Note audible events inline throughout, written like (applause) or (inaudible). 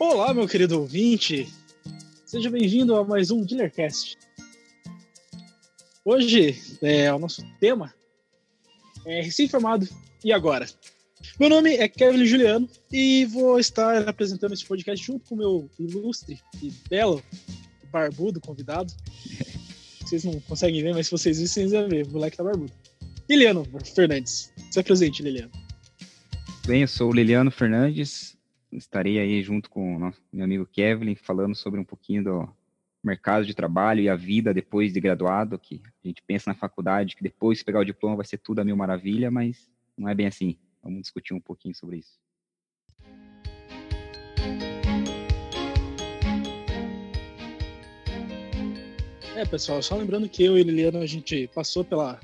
Olá, meu querido ouvinte. Seja bem-vindo a mais um Dealercast. Hoje, é, o nosso tema é recém-formado e agora? Meu nome é Kevin Juliano e vou estar apresentando esse podcast junto com o meu ilustre e belo barbudo convidado. Vocês não conseguem ver, mas se vocês virem, vocês vão ver. O moleque tá barbudo. Liliano Fernandes. Se apresente, Liliano. Bem, eu sou o Liliano Fernandes. Estarei aí junto com o meu amigo Kevin falando sobre um pouquinho do mercado de trabalho e a vida depois de graduado, que a gente pensa na faculdade que depois de pegar o diploma vai ser tudo a mil maravilha, mas não é bem assim. Vamos discutir um pouquinho sobre isso. É, pessoal, só lembrando que eu e Liliana a gente passou pela,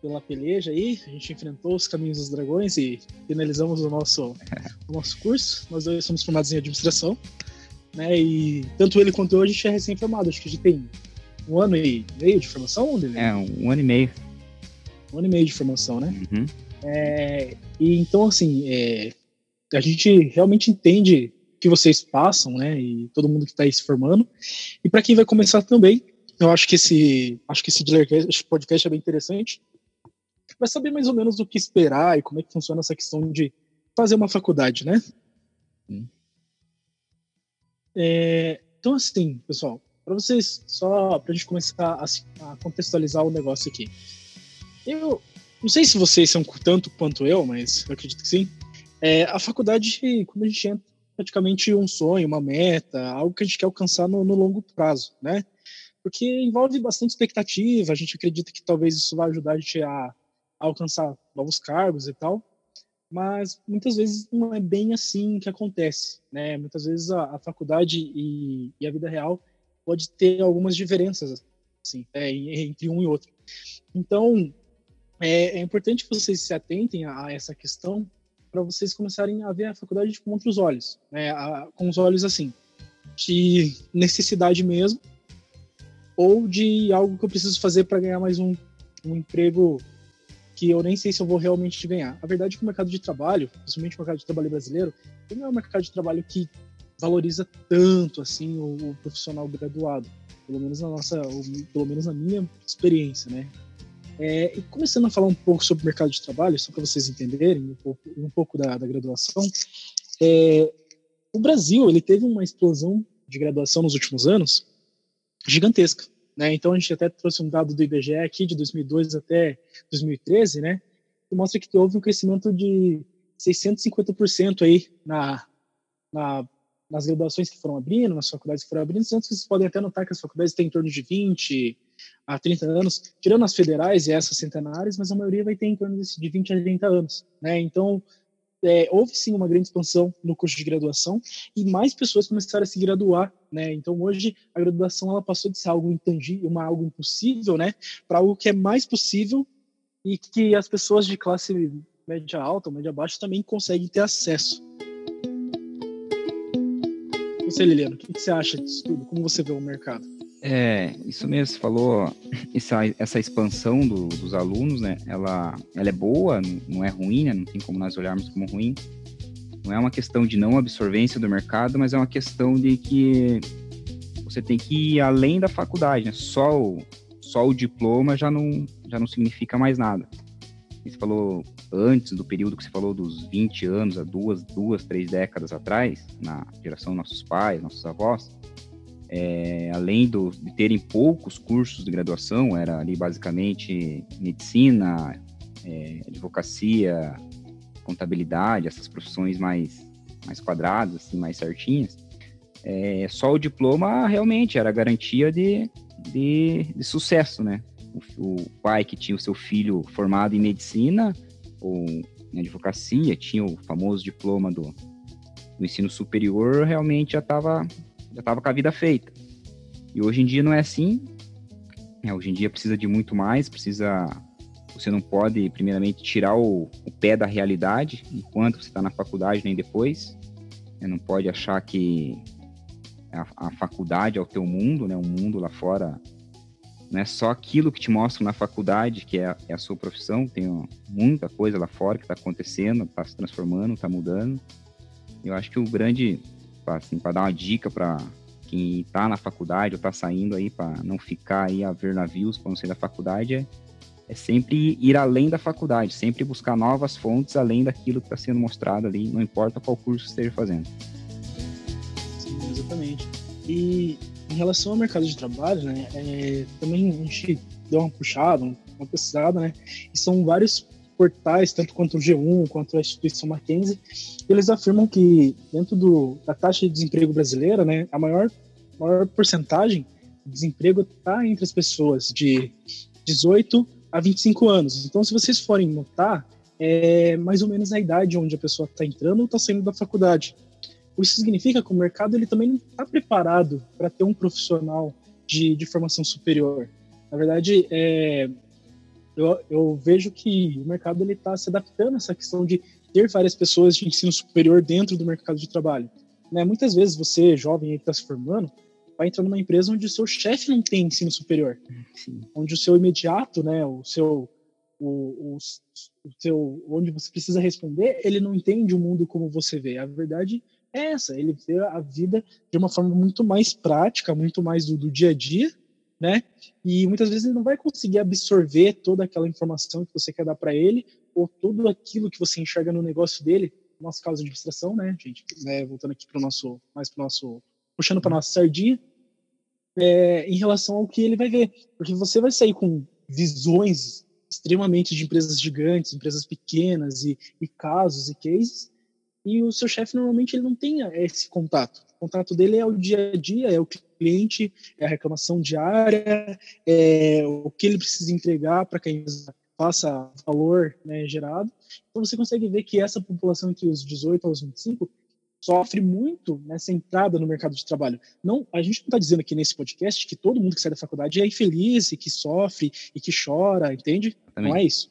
pela peleja aí, a gente enfrentou os caminhos dos dragões e finalizamos o nosso, o nosso curso. Nós dois somos formados em administração, né? E tanto ele quanto eu a gente é recém-formado, acho que a gente tem um ano e meio de formação, Liliana? É, um ano e meio. Um ano e meio de formação, né? Uhum. É, e então, assim, é, a gente realmente entende que vocês passam, né? E todo mundo que está aí se formando. E para quem vai começar também, eu acho que esse, acho que esse podcast é bem interessante. Vai saber mais ou menos o que esperar e como é que funciona essa questão de fazer uma faculdade, né? É, então, assim, pessoal, para vocês, só para a gente começar a, a contextualizar o negócio aqui. Eu, não sei se vocês são tanto quanto eu, mas eu acredito que sim. É, a faculdade, quando a gente entra, praticamente um sonho, uma meta, algo que a gente quer alcançar no, no, longo prazo, né? Porque envolve bastante expectativa, a gente acredita que talvez isso vai ajudar a gente a alcançar novos cargos e tal, mas muitas vezes não é bem assim que acontece, né? Muitas vezes a, a faculdade e, e, a vida real pode ter algumas diferenças, assim, é, entre um e outro. Então, é, é importante que vocês se atentem a, a essa questão para vocês começarem a ver a faculdade com outros olhos, né? A, com os olhos assim de necessidade mesmo ou de algo que eu preciso fazer para ganhar mais um, um emprego que eu nem sei se eu vou realmente ganhar. A verdade é que o mercado de trabalho, principalmente o mercado de trabalho brasileiro, não é um mercado de trabalho que valoriza tanto assim o, o profissional graduado, pelo menos na nossa, pelo menos na minha experiência, né? É, e começando a falar um pouco sobre o mercado de trabalho, só para vocês entenderem um pouco, um pouco da, da graduação, é, o Brasil ele teve uma explosão de graduação nos últimos anos gigantesca. Né? Então a gente até trouxe um dado do IBGE aqui de 2002 até 2013, né? que mostra que houve um crescimento de 650% aí na, na, nas graduações que foram abrindo, nas faculdades que foram abrindo. Antes vocês podem até notar que as faculdades têm em torno de 20, há 30 anos, tirando as federais e essas centenárias, mas a maioria vai ter em torno de 20 a 30 anos. Né? Então, é, houve sim uma grande expansão no curso de graduação e mais pessoas começaram a se graduar, né? Então hoje a graduação ela passou de ser algo intangível, uma algo impossível, né, para algo que é mais possível e que as pessoas de classe média alta, média baixa também conseguem ter acesso. Você, Liliano, o que você acha disso tudo? Como você vê o mercado? É, isso mesmo, você falou, essa, essa expansão do, dos alunos, né, ela, ela é boa, não é ruim, né, não tem como nós olharmos como ruim. Não é uma questão de não absorvência do mercado, mas é uma questão de que você tem que ir além da faculdade, né, só o, só o diploma já não, já não significa mais nada. Você falou antes do período que você falou dos 20 anos, há duas, duas, três décadas atrás, na geração nossos pais, nossos avós, é, além do, de terem poucos cursos de graduação, era ali basicamente medicina, é, advocacia, contabilidade, essas profissões mais, mais quadradas, assim, mais certinhas. É, só o diploma realmente era garantia de, de, de sucesso, né? O, o, pai que tinha o seu filho formado em medicina ou em advocacia, tinha o famoso diploma do, do ensino superior, realmente já estava já estava com a vida feita. E hoje em dia não é assim. É, hoje em dia precisa de muito mais, precisa. Você não pode, primeiramente, tirar o, o pé da realidade enquanto você está na faculdade, nem depois. Você não pode achar que a, a faculdade é o teu mundo, né? O mundo lá fora não é só aquilo que te mostram na faculdade, que é, é a sua profissão, tem muita coisa lá fora que está acontecendo, está se transformando, está mudando. Eu acho que o grande para assim, dar uma dica para quem está na faculdade ou está saindo aí para não ficar aí a ver navios quando sair da faculdade é, é sempre ir além da faculdade, sempre buscar novas fontes além daquilo que está sendo mostrado ali, não importa qual curso esteja fazendo. Sim, exatamente. E em relação ao mercado de trabalho, né, é, também a gente deu uma puxada, uma pesquisada, né, e são vários portais, tanto quanto o G1, quanto a instituição Mackenzie, eles afirmam que dentro do, da taxa de desemprego brasileira, né, a maior, maior porcentagem de desemprego está entre as pessoas de 18 a 25 anos. Então, se vocês forem notar, é mais ou menos a idade onde a pessoa está entrando ou está saindo da faculdade. Isso significa que o mercado ele também não está preparado para ter um profissional de, de formação superior. Na verdade, é, eu, eu, vejo que o mercado ele está se adaptando a essa questão de ter várias pessoas de ensino superior dentro do mercado de trabalho. Né? Muitas vezes você, jovem que está se formando, vai entrar numa empresa onde o seu chefe não tem ensino superior, Sim. onde o seu imediato, né, o seu, o, o, o seu, onde você precisa responder, ele não entende o mundo como você vê. A verdade é essa, ele vê a vida de uma forma muito mais prática, muito mais do, do dia a dia, né? E muitas vezes ele não vai conseguir absorver toda aquela informação que você quer dar para ele ou tudo aquilo que você enxerga no negócio dele, no nosso caso de administração, né, gente? Né, voltando aqui para o nosso, mais para o nosso, puxando para nossa sardinha, é, em relação ao que ele vai ver, porque você vai sair com visões extremamente de empresas gigantes, empresas pequenas e, e casos e cases, e o seu chefe normalmente ele não tem esse contato. O contato dele é o dia a dia, é o cliente, é a reclamação diária, é o que ele precisa entregar para que a empresa faça valor né, gerado. Então você consegue ver que essa população entre os 18 aos 25 sofre muito nessa entrada no mercado de trabalho. Não, a gente não está dizendo aqui nesse podcast que todo mundo que sai da faculdade é infeliz e que sofre e que chora, entende? Também. Não é isso.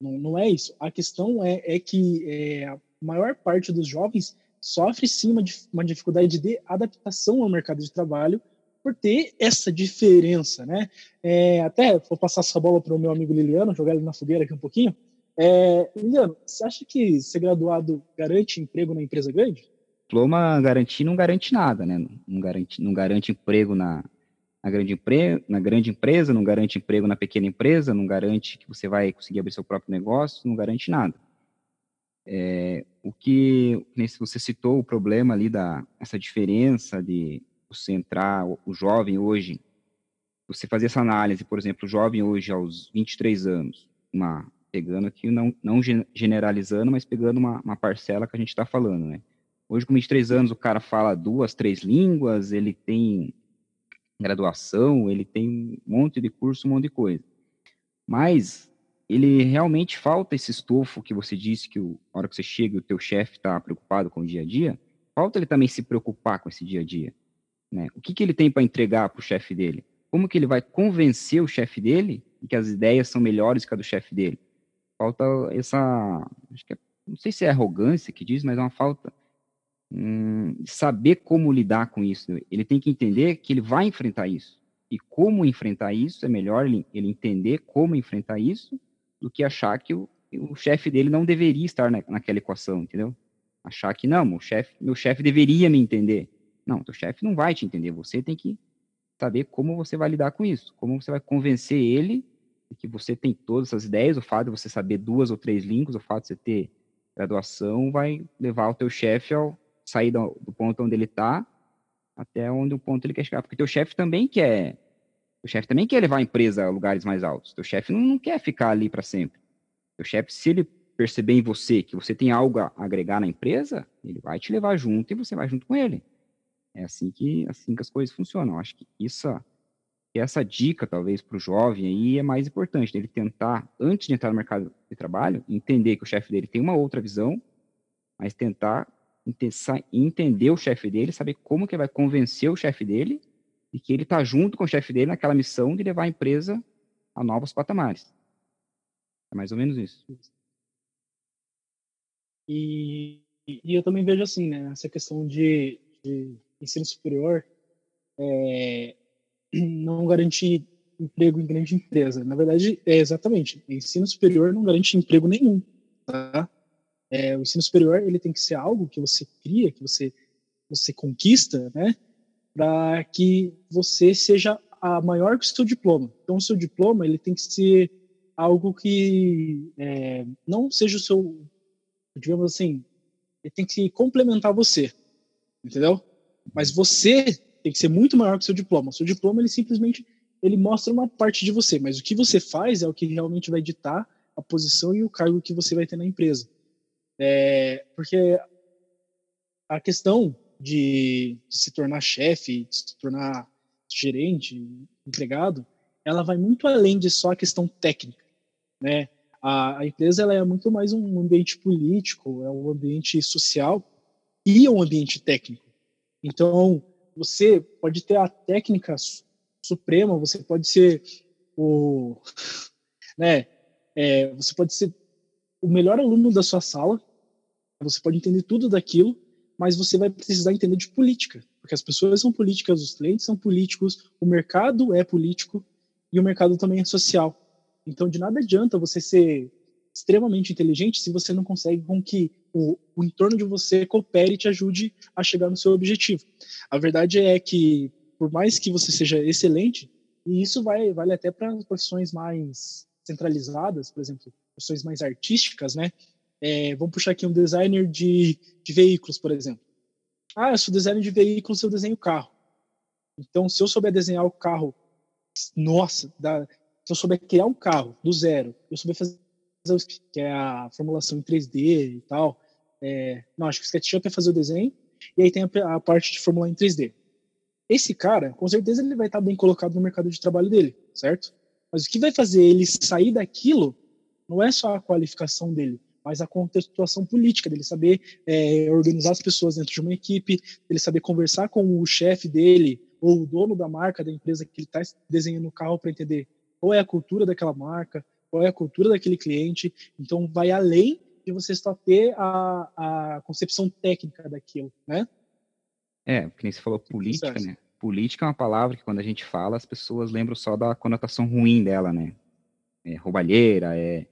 Não, não é isso. A questão é, é que é, a maior parte dos jovens sofre sim uma, uma dificuldade de adaptação ao mercado de trabalho por ter essa diferença, né? É, até vou passar essa bola para o meu amigo Liliano, jogar ele na fogueira aqui um pouquinho. É, Liliano, você acha que ser graduado garante emprego na empresa grande? Diploma garantir não garante nada, né? Não garante, não garante emprego na, na, grande empre, na grande empresa, não garante emprego na pequena empresa, não garante que você vai conseguir abrir seu próprio negócio, não garante nada. É, o que, você citou o problema ali da essa diferença de você entrar, o, o jovem hoje, você fazer essa análise, por exemplo, o jovem hoje aos 23 anos, uma, pegando aqui, não, não generalizando, mas pegando uma, uma parcela que a gente está falando, né? Hoje, com 23 anos, o cara fala duas, três línguas, ele tem graduação, ele tem um monte de curso, um monte de coisa. Mas ele realmente falta esse estofo que você disse que o, a hora que você chega o teu chefe está preocupado com o dia a dia, falta ele também se preocupar com esse dia a dia. Né? O que, que ele tem para entregar para o chefe dele? Como que ele vai convencer o chefe dele de que as ideias são melhores que a do chefe dele? Falta essa, é, não sei se é arrogância que diz, mas é uma falta hum, saber como lidar com isso. Ele tem que entender que ele vai enfrentar isso. E como enfrentar isso, é melhor ele, ele entender como enfrentar isso do que achar que o, o chefe dele não deveria estar na, naquela equação, entendeu? Achar que não, meu chefe, meu chefe deveria me entender. Não, teu chefe não vai te entender. Você tem que saber como você vai lidar com isso, como você vai convencer ele de que você tem todas essas ideias. O fato de você saber duas ou três línguas, o fato de você ter graduação, vai levar o teu chefe ao sair do, do ponto onde ele está até onde o ponto ele quer chegar, porque teu chefe também quer o chefe também quer levar a empresa a lugares mais altos. O chefe não, não quer ficar ali para sempre. O chefe, se ele perceber em você que você tem algo a agregar na empresa, ele vai te levar junto e você vai junto com ele. É assim que, assim que as coisas funcionam. acho que isso, essa dica, talvez, para o jovem aí é mais importante. Ele tentar, antes de entrar no mercado de trabalho, entender que o chefe dele tem uma outra visão, mas tentar entender o chefe dele, saber como que vai convencer o chefe dele e que ele está junto com o chefe dele naquela missão de levar a empresa a novos patamares. É mais ou menos isso. E, e eu também vejo assim, né, essa questão de, de ensino superior é, (clears throat) não garantir emprego em grande empresa. Na verdade, é exatamente, ensino superior não garante emprego nenhum, tá? É, o ensino superior ele tem que ser algo que você cria, que você você conquista, né? Para que você seja a maior que o seu diploma. Então, o seu diploma ele tem que ser algo que é, não seja o seu, digamos assim, ele tem que complementar você, entendeu? Mas você tem que ser muito maior que o seu diploma. O seu diploma ele simplesmente ele mostra uma parte de você, mas o que você faz é o que realmente vai ditar a posição e o cargo que você vai ter na empresa. É, porque a questão de, de se tornar chefe, de se tornar gerente, empregado, ela vai muito além de só a questão técnica, né? A, a empresa ela é muito mais um ambiente político, é um ambiente social e um ambiente técnico. Então, você pode ter a técnica suprema, você pode ser o, (laughs) né? É, você pode ser o melhor aluno da sua sala, você pode entender tudo daquilo, mas você vai precisar entender de política, porque as pessoas são políticas, os clientes são políticos, o mercado é político e o mercado também é social. Então, de nada adianta você ser extremamente inteligente se você não consegue com que o, o entorno de você coopere e te ajude a chegar no seu objetivo. A verdade é que, por mais que você seja excelente, e isso vai vale até para profissões mais centralizadas, por exemplo, profissões mais artísticas, né? É, vamos puxar aqui um designer de, de veículos, por exemplo. Ah, eu sou designer de veículos, eu desenho carro. Então, se eu souber desenhar o carro, nossa, dá, se eu souber criar um carro do zero, eu souber fazer que é a formulação em 3D e tal. É, não, acho que o SketchUp é fazer o desenho, e aí tem a, a, parte de formular em 3D. Esse cara, com certeza, ele vai estar bem colocado no mercado de trabalho dele, certo? Mas o que vai fazer ele sair daquilo não é só a qualificação dele, mas a contextuação política, dele saber é, organizar as pessoas dentro de uma equipe, dele saber conversar com o chefe dele ou o dono da marca da empresa que ele está desenhando o carro para entender qual é a cultura daquela marca, qual é a cultura daquele cliente. Então, vai além de você só ter a, a concepção técnica daquilo, né? É, que nem você falou política, né? Política é uma palavra que quando a gente fala, as pessoas lembram só da conotação ruim dela, né? É roubalheira, é,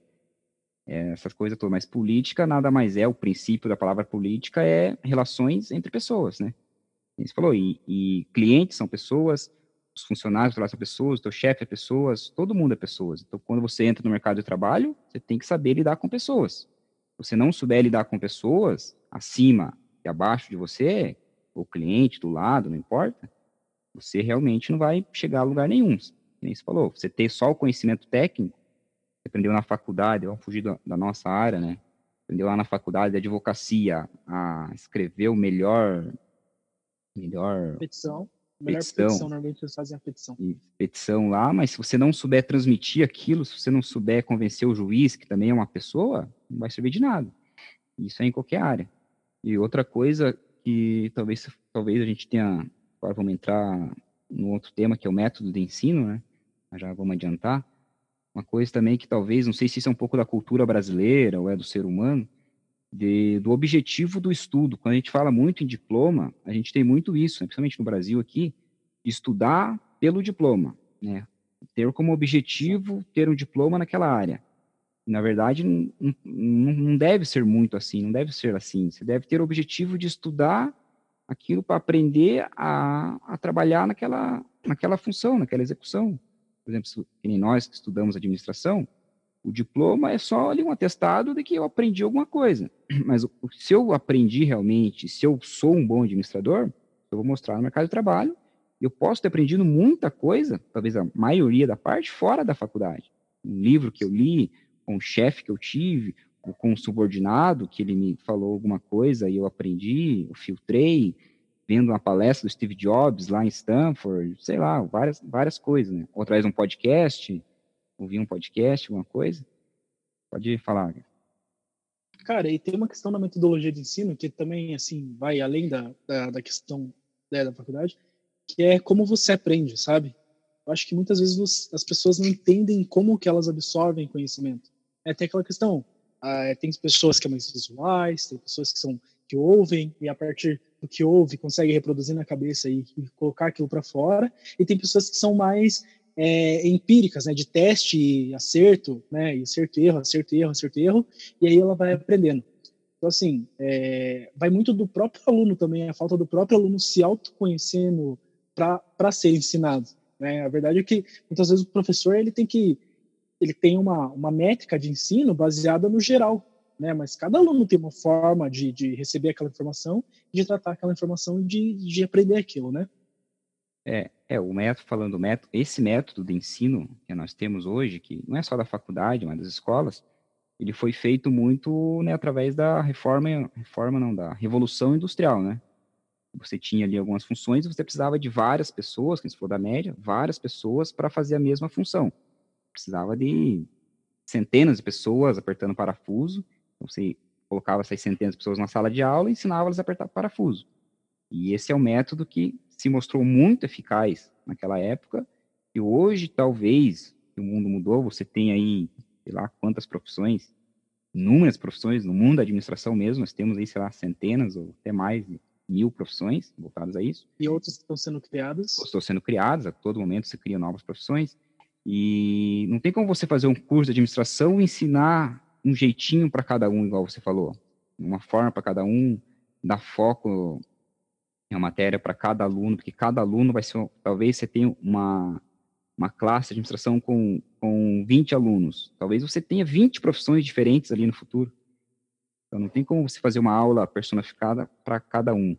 essas coisas todas. Mas política nada mais é, o princípio da palavra política é relações entre pessoas, né? Você falou, e, e clientes são pessoas, os funcionários lá são pessoas, o teu chefe é pessoas, todo mundo é pessoas. Então, quando você entra no mercado de trabalho, você tem que saber lidar com pessoas. Se você não souber lidar com pessoas, acima e abaixo de você, ou cliente do lado, não importa, você realmente não vai chegar a lugar nenhum. Como você falou, você ter só o conhecimento técnico, aprendeu na faculdade, vamos fugir da, da, nossa área, né? Aprendeu lá na faculdade de advocacia a escrever o melhor. Melhor. Petição. Melhor petição, petição, normalmente eles fazem a petição. Petição lá, mas se você não souber transmitir aquilo, se você não souber convencer o juiz, que também é uma pessoa, não vai servir de nada. Isso é em qualquer área. E outra coisa que talvez, talvez a gente tenha. Agora vamos entrar no outro tema, que é o método de ensino, né? Já vamos adiantar uma coisa também que talvez, não sei se isso é um pouco da cultura brasileira ou é do ser humano, de, do objetivo do estudo. Quando a gente fala muito em diploma, a gente tem muito isso, né, principalmente no Brasil aqui, estudar pelo diploma, né? Ter como objetivo ter um diploma naquela área. Na verdade, não, não, deve ser muito assim, não deve ser assim. Você deve ter o objetivo de estudar aquilo para aprender a, a trabalhar naquela, naquela função, naquela execução por exemplo, nem nós que estudamos administração, o diploma é só ali um atestado de que eu aprendi alguma coisa. (clears throat) Mas se eu aprendi realmente, se eu sou um bom administrador, eu vou mostrar no mercado de trabalho, eu posso ter aprendido muita coisa, talvez a maioria da parte, fora da faculdade. Um livro que eu li, com um chefe que eu tive, ou com um subordinado que ele me falou alguma coisa e eu aprendi, eu filtrei, vendo uma palestra do Steve Jobs lá em Stanford, sei lá, várias, várias coisas, né? Ou através de um podcast, ouvir um podcast, alguma coisa. Pode falar. Cara, e tem uma questão da metodologia de ensino que também, assim, vai além da, da, da questão né, da faculdade, que é como você aprende, sabe? Eu acho que muitas vezes você, as pessoas não entendem como que elas absorvem conhecimento. É, tem aquela questão, ah, tem pessoas que são mais visuais, tem pessoas que são que ouvem e a partir do que ouve consegue reproduzir na cabeça e, e colocar aquilo para fora, e tem pessoas que são mais é, empíricas, né, de teste e acerto, né, e acerto erro, acerto erro, acerto erro, e aí ela vai aprendendo. Então, assim, é, vai muito do próprio aluno também, a falta do próprio aluno se autoconhecendo para ser ensinado. Né? A verdade é que, muitas vezes, o professor ele tem que ele tem uma, uma métrica de ensino baseada no geral, né? Mas cada aluno tem uma forma de, de receber aquela informação, de tratar aquela informação de, de aprender aquilo, né? É, é, o método, falando do método, esse método de ensino que nós temos hoje, que não é só da faculdade, mas das escolas, ele foi feito muito né, através da reforma, reforma não, da revolução industrial, né? Você tinha ali algumas funções e você precisava de várias pessoas, que se for da média, várias pessoas para fazer a mesma função. Precisava de centenas de pessoas apertando parafuso, então você colocava essas centenas de pessoas na sala de aula e ensinava elas a apertar parafuso. E esse é o método que se mostrou muito eficaz naquela época, e hoje talvez, o mundo mudou, você tem aí sei lá quantas profissões, inúmeras profissões no mundo da administração mesmo, nós temos aí, sei lá, centenas ou até mais mil profissões voltadas a isso. E outras estão sendo criadas? Estão sendo criadas, a todo momento se criam novas profissões, e não tem como você fazer um curso de administração e ensinar um jeitinho para cada um, igual você falou, uma forma para cada um, dar foco uma matéria para cada aluno, porque cada aluno vai ser, talvez você tenha uma, uma classe de administração com, com 20 alunos, talvez você tenha 20 profissões diferentes ali no futuro. Então, não tem como você fazer uma aula personificada para cada um.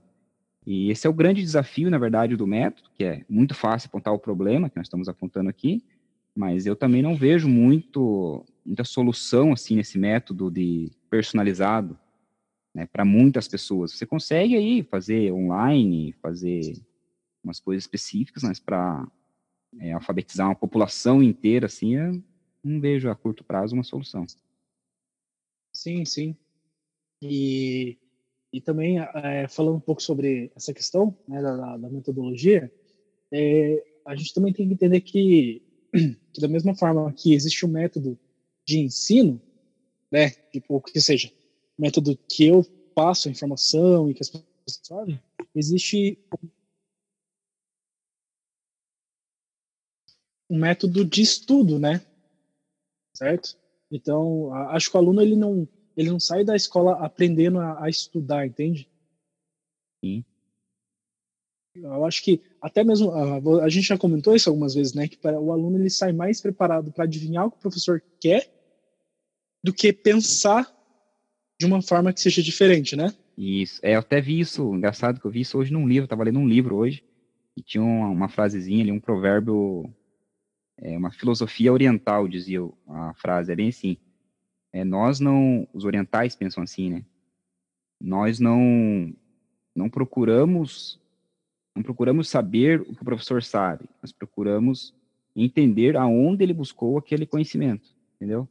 E esse é o grande desafio, na verdade, do método, que é muito fácil apontar o problema que nós estamos apontando aqui, mas eu também não vejo muito muita solução assim nesse método de personalizado né, para muitas pessoas. Você consegue aí fazer online, fazer umas coisas específicas, mas para é, alfabetizar uma população inteira, assim, eu não vejo a curto prazo uma solução. Sim, sim. E, e também, é, falando um pouco sobre essa questão né, da, da metodologia, é, a gente também tem que entender que, (clears throat) que, da mesma forma que existe um método de ensino, né, tipo, que seja, método que eu passo a informação e que as pessoas sabem, existe um método de estudo, né? Certo? Então, acho que o aluno ele não ele não sai da escola aprendendo a, a estudar, entende? Sim. Eu acho que até mesmo a, a, gente já comentou isso algumas vezes, né? Que o aluno ele sai mais preparado para adivinhar o que o professor quer do que pensar de uma forma que seja diferente, né? Isso. É, eu até vi isso, engraçado que eu vi isso hoje num livro, estava lendo um livro hoje, e tinha uma, uma frasezinha ali, um provérbio, é, uma filosofia oriental, dizia a frase, é bem assim, é, nós não, os orientais pensam assim, né? Nós não, não procuramos, não procuramos saber o que o professor sabe, nós procuramos entender aonde ele buscou aquele conhecimento, entendeu?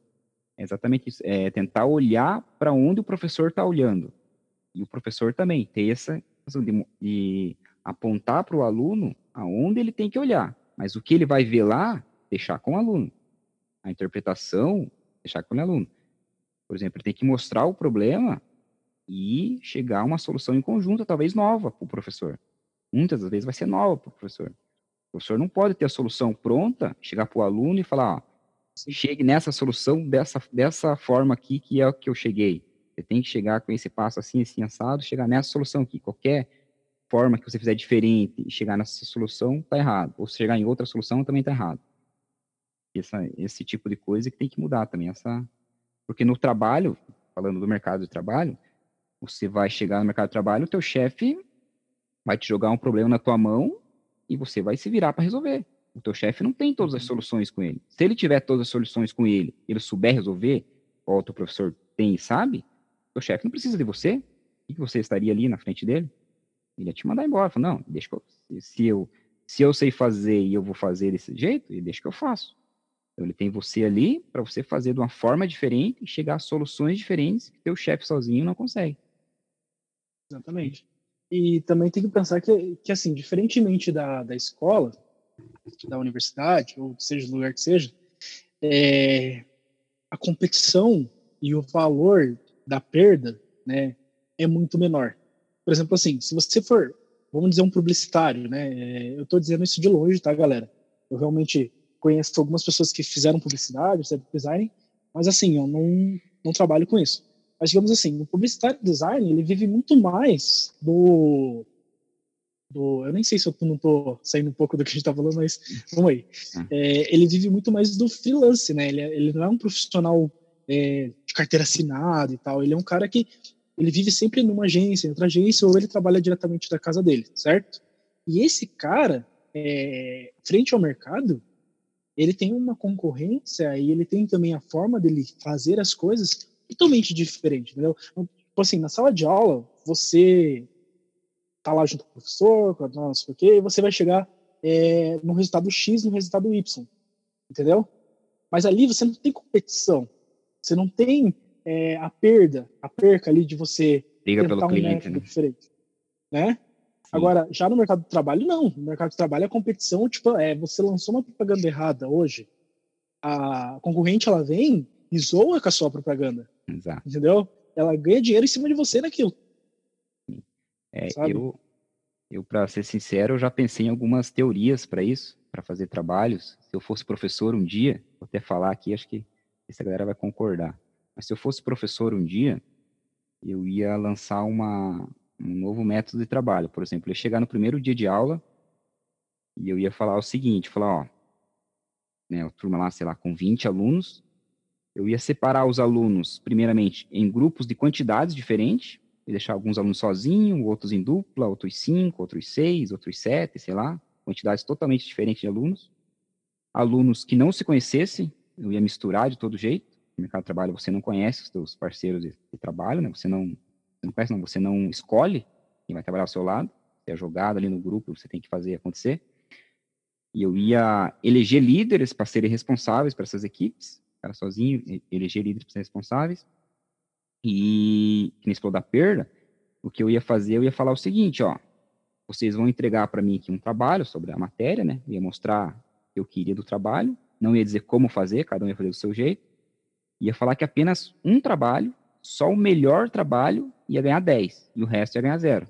É exatamente isso. É tentar olhar para onde o professor está olhando. E o professor também ter essa de, de apontar para o aluno aonde ele tem que olhar. Mas o que ele vai ver lá, deixar com o aluno. A interpretação, deixar com o aluno. Por exemplo, ele tem que mostrar o problema e chegar a uma solução em conjunto, talvez nova para o professor. Muitas das vezes vai ser nova para o professor. O professor não pode ter a solução pronta, chegar para o aluno e falar, ó, chegue nessa solução dessa, dessa forma aqui que é o que eu cheguei. Você tem que chegar com esse passo assim, assim, assado, chegar nessa solução aqui. Qualquer forma que você fizer diferente e chegar nessa solução, tá errado. Ou chegar em outra solução, também tá errado. Essa, esse tipo de coisa que tem que mudar também. Essa... Porque no trabalho, falando do mercado de trabalho, você vai chegar no mercado de trabalho, o teu chefe vai te jogar um problema na tua mão e você vai se virar para resolver. O teu chefe não tem todas as uhum. soluções com ele. Se ele tiver todas as soluções com ele, ele souber resolver, ou o teu professor tem e sabe, o teu chefe não precisa de você. O que você estaria ali na frente dele? Ele ia te mandar embora. Fala, não, deixa que eu, se eu se eu sei fazer e eu vou fazer desse jeito, ele deixa que eu faço. Então ele tem você ali para você fazer de uma forma diferente e chegar a soluções diferentes que teu chefe sozinho não consegue. Exatamente. E também tem que pensar que, que assim, diferentemente da, da escola, da universidade, ou seja, do lugar que seja, é, a competição e o valor da perda né, é muito menor. Por exemplo, assim, se você for, vamos dizer, um publicitário, né, é, eu estou dizendo isso de longe, tá, galera? Eu realmente conheço algumas pessoas que fizeram publicidade, design, mas assim, eu não, não trabalho com isso. Mas, digamos assim, o publicitário design, ele vive muito mais do... do eu nem sei se eu não estou saindo um pouco do que a gente está falando, mas vamos aí. Hum. É, ele vive muito mais do freelance, né? Ele, é, ele não é um profissional é, de carteira assinada e tal. Ele é um cara que ele vive sempre numa agência, em outra agência, ou ele trabalha diretamente da casa dele, certo? E esse cara, é, frente ao mercado, ele tem uma concorrência e ele tem também a forma dele fazer as coisas totalmente diferente, entendeu? Então, tipo assim, na sala de aula, você tá lá junto com o professor, com a não sei o quê, e você vai chegar é, no resultado X, no resultado Y, entendeu? Mas ali você não tem competição, você não tem é, a perda, a perca ali de você Liga tentar um cliente, método né? diferente, né? Agora, já no mercado de trabalho, não. No mercado de trabalho, a competição, tipo, é, você lançou uma propaganda errada hoje, a concorrente, ela vem e zoa com a sua propaganda. Exato. Entendeu? Ela ganha dinheiro em cima de você naquilo. É, eu, eu para ser sincero, eu já pensei em algumas teorias para isso, para fazer trabalhos. Se eu fosse professor um dia, vou até falar aqui, acho que essa galera vai concordar. Mas se eu fosse professor um dia, eu ia lançar uma, um novo método de trabalho. Por exemplo, eu ia chegar no primeiro dia de aula e eu ia falar o seguinte, falar, ó, né, a turma lá, sei lá, com 20 alunos, eu ia separar os alunos, primeiramente, em grupos de quantidades diferentes, e deixar alguns alunos sozinhos, outros em dupla, outros cinco, outros seis, outros sete, sei lá, quantidades totalmente diferentes de alunos. Alunos que não se conhecessem, eu ia misturar de todo jeito. No mercado de trabalho você não conhece os seus parceiros de, de trabalho, né? Você não você não conhece, não. Você não escolhe quem vai trabalhar ao seu lado. Você é jogado ali no grupo, você tem que fazer acontecer. E eu ia eleger líderes para serem responsáveis para essas equipes. Cara sozinho, eleger líderes para serem responsáveis. E, nesse da perda, o que eu ia fazer, eu ia falar o seguinte, ó. Vocês vão entregar para mim aqui um trabalho sobre a matéria, né? Ia mostrar o que eu queria do trabalho. Não ia dizer como fazer, cada um ia fazer do seu jeito. Ia falar que apenas um trabalho só o melhor trabalho ia ganhar 10 e o resto ia ganhar zero.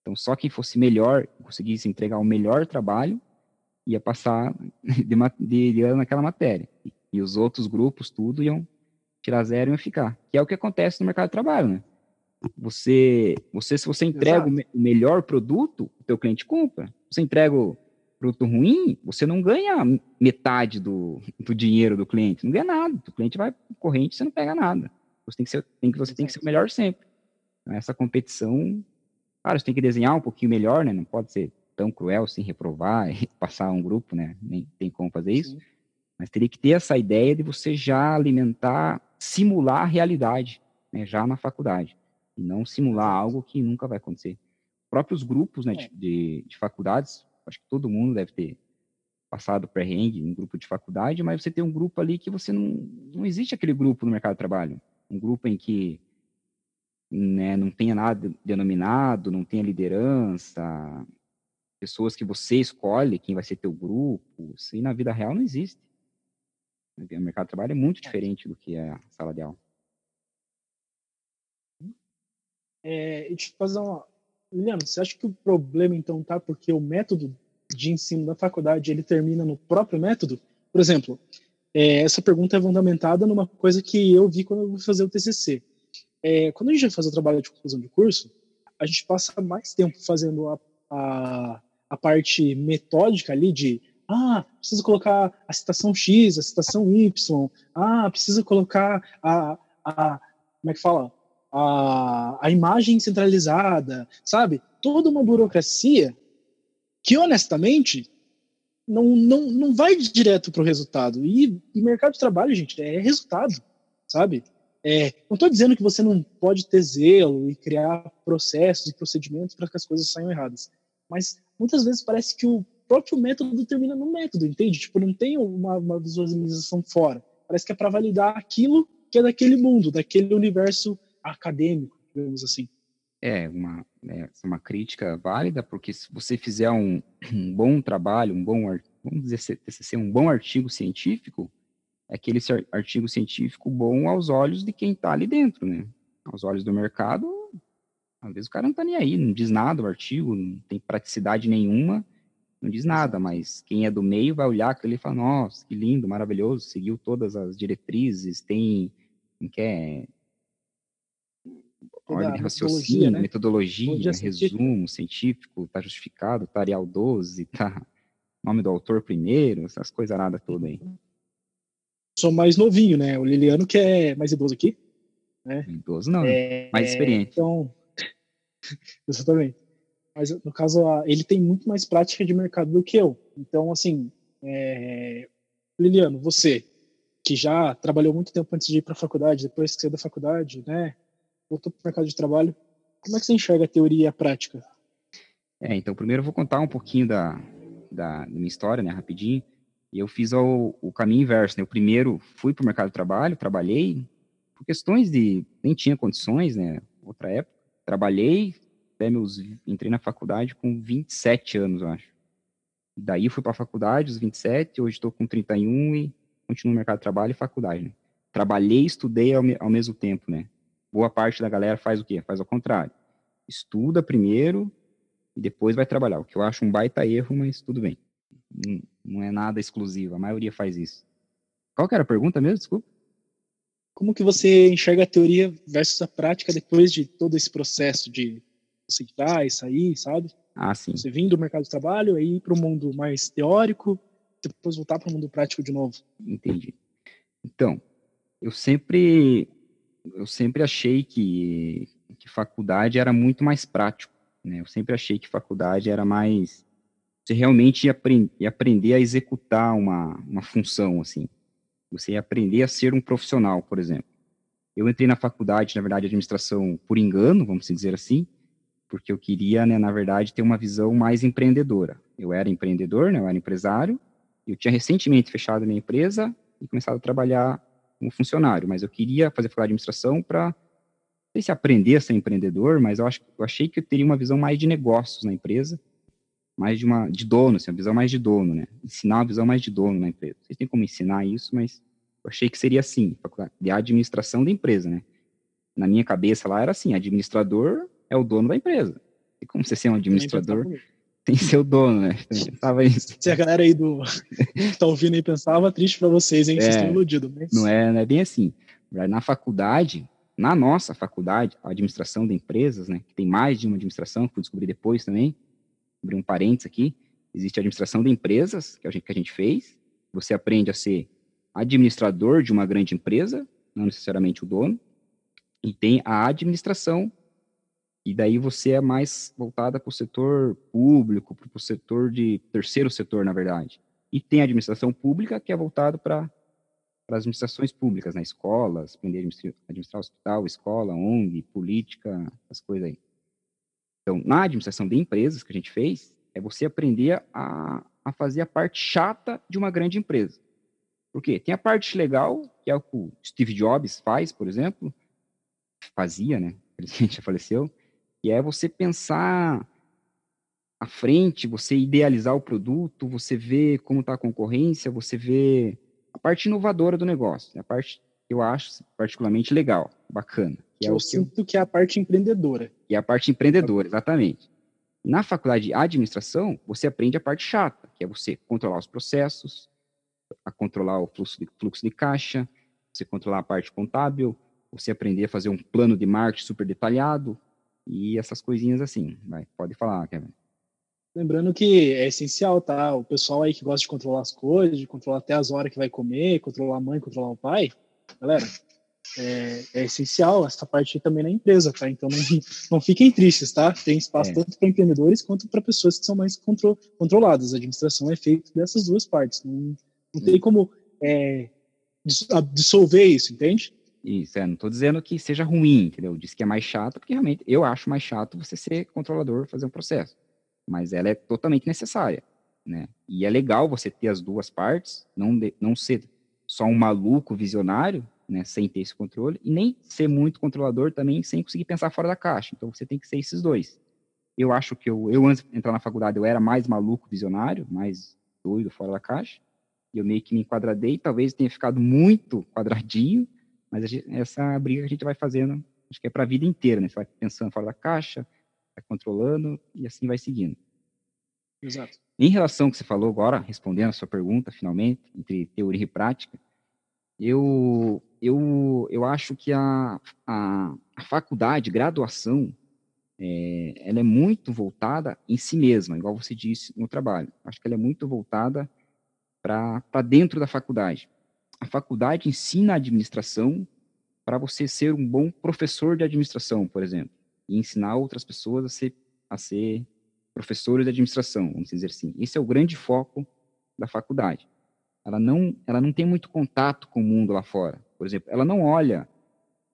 Então, só quem fosse melhor, conseguisse entregar o melhor trabalho, ia passar (laughs) de, de, de naquela matéria. E, os outros grupos, tudo, iam tirar zero e iam ficar. Que é o que acontece no mercado de trabalho, né? Você, você se você entrega Exato. o melhor produto, o teu cliente compra. Se você entrega o produto ruim, você não ganha metade do, do dinheiro do cliente, não ganha nada. O cliente vai corrente, você não pega nada. Você tem que ser, tem que, você tem que ser o melhor sempre. Então, essa competição, claro, você tem que desenhar um pouquinho melhor, né? Não pode ser tão cruel sem reprovar e (laughs) passar um grupo, né? Nem tem como fazer isso. Sim. Mas teria que ter essa ideia de você já alimentar, simular a realidade, né? Já na faculdade. E não simular algo que nunca vai acontecer. Próprios grupos, né? É. De, de faculdades, acho que todo mundo deve ter passado pré-rengue em grupo de faculdade, mas você tem um grupo ali que você não, não existe aquele grupo no mercado de trabalho um grupo em que né, não tenha nada denominado, não tenha liderança, pessoas que você escolhe quem vai ser teu grupo, isso aí na vida real não existe. O mercado de trabalho é muito é. diferente do que é a sala de aula. É, e te fazer uma... Liliano, você acha que o problema então tá porque o método de ensino da faculdade ele termina no próprio método? Por exemplo, é, essa pergunta é fundamentada numa coisa que eu vi quando eu fui fazer o TCC. É, quando a gente vai fazer o trabalho de conclusão de curso, a gente passa mais tempo fazendo a, a, a parte metódica ali de ah, precisa colocar a citação X, a citação Y, ah, precisa colocar a, a como é que fala? A, a imagem centralizada, sabe? Toda uma burocracia que, honestamente, não, não, não vai direto para o resultado. E, e, mercado de trabalho, gente, é resultado, sabe? É, não estou dizendo que você não pode ter zelo e criar processos e procedimentos para que as coisas saiam erradas, mas muitas vezes parece que o próprio método termina no método, entende? Tipo, não tem uma, uma visualização fora. Parece que é para validar aquilo que é daquele mundo, daquele universo acadêmico, digamos assim. É uma, é uma crítica válida, porque se você fizer um, um bom trabalho, um bom, vamos dizer, ser um bom artigo científico, é aquele artigo científico bom aos olhos de quem está ali dentro, né? Aos olhos do mercado, às vezes o cara não está nem aí, não diz nada o artigo, não tem praticidade nenhuma, não diz nada, mas quem é do meio vai olhar aquilo e falar, nossa, que lindo, maravilhoso, seguiu todas as diretrizes, tem, quer ordem de raciocínio, né? metodologia, resumo científico, tá justificado, tá Arial 12, tá nome do autor primeiro, essas coisas nada toda aí. Sou mais novinho, né? O Liliano que é mais idoso aqui. Né? Idoso não, é, mais experiente. Então, (laughs) exatamente. Mas no caso, ele tem muito mais prática de mercado do que eu. Então, assim, é... Liliano, você que já trabalhou muito tempo antes de ir para a faculdade, depois que saiu da faculdade, né? Voltou para o mercado de trabalho. Como é que você enxerga a teoria e a prática? É, então, primeiro eu vou contar um pouquinho da, da, minha história, né, rapidinho. Eu fiz o, o caminho inverso, né? Eu primeiro fui para o mercado de trabalho, trabalhei, por questões de... nem tinha condições, né? Outra época. Trabalhei, até meus... entrei na faculdade com 27 anos, eu acho. Daí fui para a faculdade, os 27, hoje estou com 31 e continuo no mercado de trabalho e faculdade, né? Trabalhei e estudei ao, ao mesmo tempo, né? Boa parte da galera faz o quê? Faz ao contrário. Estuda primeiro e depois vai trabalhar. O que eu acho um baita erro, mas tudo bem. Não, não é nada exclusivo, a maioria faz isso. Qual que era a pergunta mesmo? Desculpa. Como que você enxerga a teoria versus a prática depois de todo esse processo de você entrar e sair, sabe? Ah, sim. Você vir do mercado de trabalho, aí ir para o mundo mais teórico, depois voltar para o mundo prático de novo. Entendi. Então, eu sempre eu sempre achei que, que faculdade era muito mais prático, né? Eu sempre achei que faculdade era mais você realmente ia, ia aprender a executar uma, uma função, assim. Você ia aprender a ser um profissional, por exemplo. Eu entrei na faculdade, na verdade, administração por engano, vamos dizer assim, porque eu queria, né, na verdade, ter uma visão mais empreendedora. Eu era empreendedor, né, eu era empresário, eu tinha recentemente fechado minha empresa e começado a trabalhar como funcionário, mas eu queria fazer faculdade de administração para não sei se aprender a ser empreendedor, mas eu, acho, eu achei que eu teria uma visão mais de negócios na empresa, mais de uma de dono, assim, uma visão mais de dono, né? Ensinar uma visão mais de dono na empresa. Vocês têm como ensinar isso, mas eu achei que seria assim, de administração da empresa, né? Na minha cabeça lá era assim, administrador é o dono da empresa. E como você ser um administrador, tem que ser o dono, né? (laughs) Pensava isso. Se a galera aí do que (laughs) tá ouvindo aí pensava, triste para vocês, hein? É, vocês estão iludidos. Mas... Não, é, não é bem assim. Na faculdade, na nossa faculdade, a administração de empresas, né? Que tem mais de uma administração, que eu descobri depois também, abrir um parênteses aqui, existe a administração de empresas, que a gente, que a gente fez. Você aprende a ser administrador de uma grande empresa, não necessariamente o dono, e tem a administração e daí você é mais voltada para o setor público, para o setor de terceiro setor, na verdade. E tem a administração pública, que é voltado para as administrações públicas, né? escolas, aprender a administrar hospital, escola, ONG, política, as coisas aí. Então, na administração de empresas que a gente fez, é você aprender a, a fazer a parte chata de uma grande empresa. Por quê? Tem a parte legal, que é o que o Steve Jobs faz, por exemplo, fazia, né? Infelizmente (laughs) já faleceu, e é você pensar à frente, você idealizar o produto, você ver como está a concorrência, você ver a parte inovadora do negócio, a parte que eu acho particularmente legal, bacana. Que é eu sinto que, eu... que é a parte empreendedora. É a parte empreendedora, exatamente. Na faculdade de administração, você aprende a parte chata, que é você controlar os processos, a controlar o fluxo de, fluxo de caixa, você controlar a parte contábil, você aprender a fazer um plano de marketing super detalhado, e essas coisinhas assim. Vai, pode falar, Kevin. Lembrando que é essencial, tá? O pessoal aí que gosta de controlar as coisas, de controlar até as horas que vai comer, controlar a mãe, controlar o pai, galera, é, é essencial essa parte também na empresa, tá? Então não, não fiquem tristes, tá? Tem espaço é. tanto para empreendedores quanto para pessoas que são mais contro, controladas. A administração é feita dessas duas partes. Não, não tem como é, dissolver isso, entende? Isso, é, não estou dizendo que seja ruim, entendeu? Disse que é mais chato, porque realmente eu acho mais chato você ser controlador, fazer um processo. Mas ela é totalmente necessária, né? E é legal você ter as duas partes, não, de, não ser só um maluco visionário, né, sem ter esse controle, e nem ser muito controlador também sem conseguir pensar fora da caixa. Então você tem que ser esses dois. Eu acho que eu, eu antes de entrar na faculdade, eu era mais maluco visionário, mais doido fora da caixa, e eu meio que me enquadradei, talvez tenha ficado muito quadradinho, mas gente, essa briga que a gente vai fazendo, acho que é para a vida inteira, né? Você vai pensando fora da caixa, vai controlando e assim vai seguindo. Exato. Em relação ao que você falou agora, respondendo a sua pergunta, finalmente, entre teoria e prática, eu, eu, eu acho que a, a, a faculdade, graduação, é, ela é muito voltada em si mesma, igual você disse no trabalho. Acho que ela é muito voltada para dentro da faculdade. A faculdade ensina administração para você ser um bom professor de administração, por exemplo, e ensinar outras pessoas a ser, a ser professores de administração, vamos dizer assim. Esse é o grande foco da faculdade. Ela não, ela não tem muito contato com o mundo lá fora. Por exemplo, ela não olha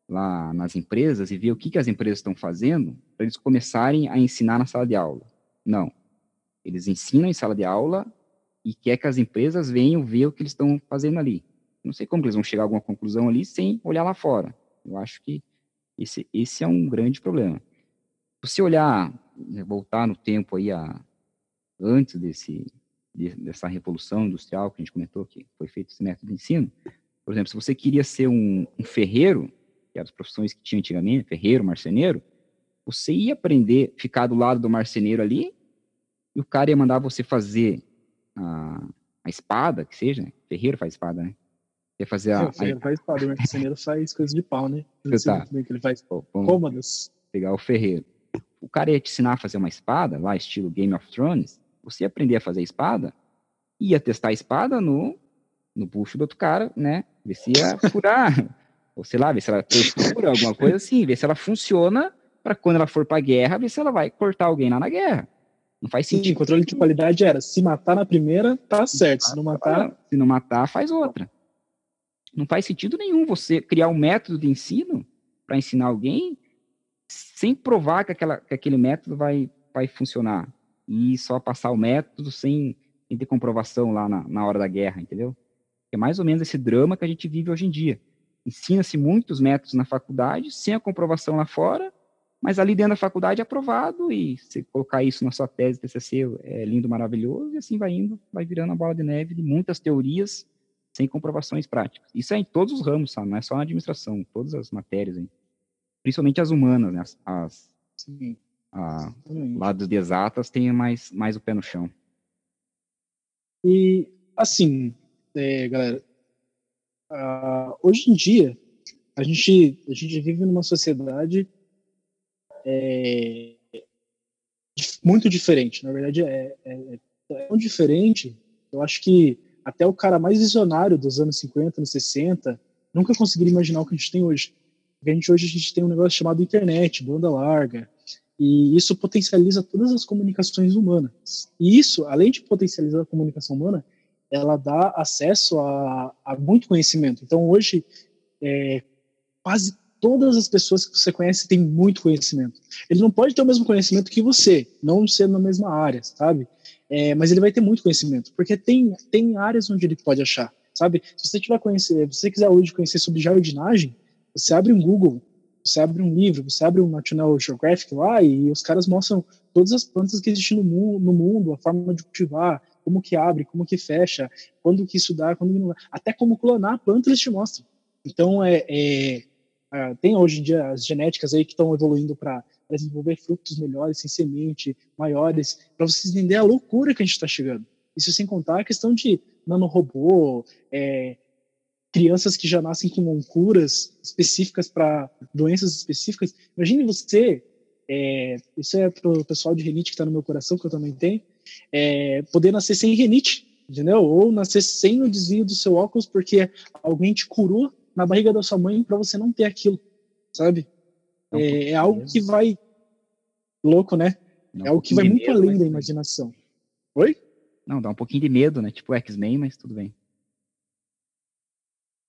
lá nas empresas e vê o que, que as empresas estão fazendo para eles começarem a ensinar na sala de aula. Não. Eles ensinam em sala de aula e quer que as empresas venham ver o que eles estão fazendo ali. Não sei como eles vão chegar a alguma conclusão ali sem olhar lá fora. Eu acho que esse, esse é um grande problema. Se você olhar, né, voltar no tempo aí a, antes desse, de, dessa revolução industrial que a gente comentou, que foi feito esse método de ensino, por exemplo, se você queria ser um, um ferreiro, que eram as profissões que tinha antigamente, ferreiro, marceneiro, você ia aprender, ficar do lado do marceneiro ali, e o cara ia mandar você fazer a, a espada, que seja, né? Ferreiro faz espada, né? Ia fazer a. o ferreiro a... faz espada, o marceneiro faz coisas de pau, né? Sei tá. bem que ele faz cômodas. Pegar o ferreiro. O cara ia te ensinar a fazer uma espada, lá estilo Game of Thrones, você ia aprender a fazer espada, ia testar a espada no, no bucho do outro cara, né? Ver se ia (laughs) furar. ou sei lá, ver se ela textura, alguma coisa assim, ver se ela funciona para quando ela for para guerra, ver se ela vai cortar alguém lá na guerra. Não faz sentido. Sim, controle de qualidade era, se matar na primeira, tá certo, se não matar... Se não matar, faz outra. Não faz sentido nenhum você criar um método de ensino para ensinar alguém sem provar que, aquela, que aquele método vai, vai funcionar. E só passar o método sem, sem ter comprovação lá na, na hora da guerra, entendeu? É mais ou menos esse drama que a gente vive hoje em dia. Ensina-se muitos métodos na faculdade, sem a comprovação lá fora, mas ali dentro da faculdade é aprovado e se colocar isso na sua tese, TCC, é lindo, maravilhoso, e assim vai indo, vai virando a bola de neve de muitas teorias sem comprovações práticas. Isso é em todos os ramos, sabe? não é só na administração, todas as matérias, hein? principalmente as humanas, né? as, as Sim, a, lados de exatas têm mais, mais o pé no chão. E, assim, é, galera, uh, hoje em dia, a gente, a gente vive numa sociedade é, muito diferente. Na verdade, é, é, é, tão diferente. Eu acho que até o cara mais visionário dos anos 50, anos 60, nunca conseguiria imaginar o que a gente tem hoje. A gente hoje a gente tem um negócio chamado internet, banda larga, e isso potencializa todas as comunicações humanas. E isso, além de potencializar a comunicação humana, ela dá acesso a, a muito conhecimento. Então, hoje, é, quase todas as pessoas que você conhece têm muito conhecimento. Ele não pode ter o mesmo conhecimento que você, não ser na mesma área, sabe? É, mas ele vai ter muito conhecimento, porque tem, tem áreas onde ele pode achar, sabe? Se você tiver conhecer, você quiser hoje conhecer sobre jardinagem, você abre um Google, você abre um livro, você abre um National Geographic lá e os caras mostram todas as plantas que existem no mundo, no mundo a forma de cultivar, como que abre, como que fecha, quando que isso dá, quando não dá. Até como clonar a planta eles te mostram. Então, é, é, é tem hoje em dia as genéticas aí que estão evoluindo para desenvolver frutos melhores, sem semente, maiores, para vocês entenderem a loucura que a gente está chegando. Isso sem contar a questão de nanorobô, é, crianças que já nascem com curas específicas para doenças específicas. Imagine você, é, isso é para o pessoal de renite que está no meu coração, que eu também tenho, é, poder nascer sem renite, entendeu? Ou nascer sem o desvio do seu óculos porque alguém te curou na barriga da sua mãe para você não ter aquilo, sabe? É, é, algo que vai louco, né? É algo que vai muito medo, além da imaginação. Oi? Não, dá um pouquinho de medo, né? Tipo X-Men, mas tudo bem.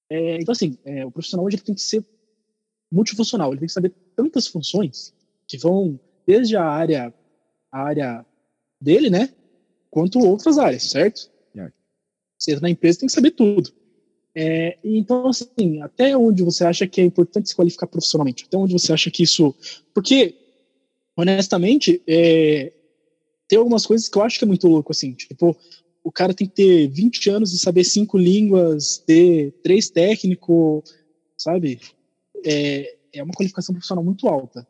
É, então, assim, é, o profissional hoje tem que ser multifuncional. Ele tem que saber tantas funções que vão desde a área, a área dele, né? Quanto outras áreas, certo? É. Você na empresa tem que saber tudo. É, então, assim, até onde você acha que é importante se qualificar profissionalmente? Até onde você acha que isso. Porque, honestamente, é, tem algumas coisas que eu acho que é muito louco, assim. Tipo, o cara tem que ter 20 anos e saber cinco línguas, ter três técnicos, sabe? É, é uma qualificação profissional muito alta.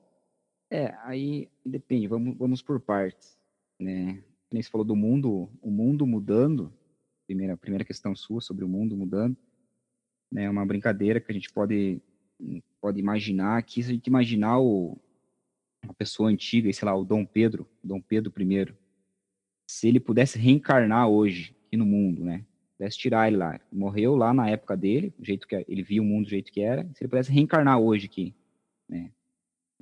É, aí depende, vamos, vamos por partes né? Você falou do mundo, o mundo mudando. Primeira, primeira questão sua sobre o mundo mudando. Né, uma brincadeira que a gente pode, pode imaginar que se a gente imaginar o, uma pessoa antiga, sei lá, o Dom Pedro, Dom Pedro I, se ele pudesse reencarnar hoje aqui no mundo, né, pudesse tirar ele lá, morreu lá na época dele, do jeito que ele via o mundo do jeito que era, se ele pudesse reencarnar hoje aqui, né,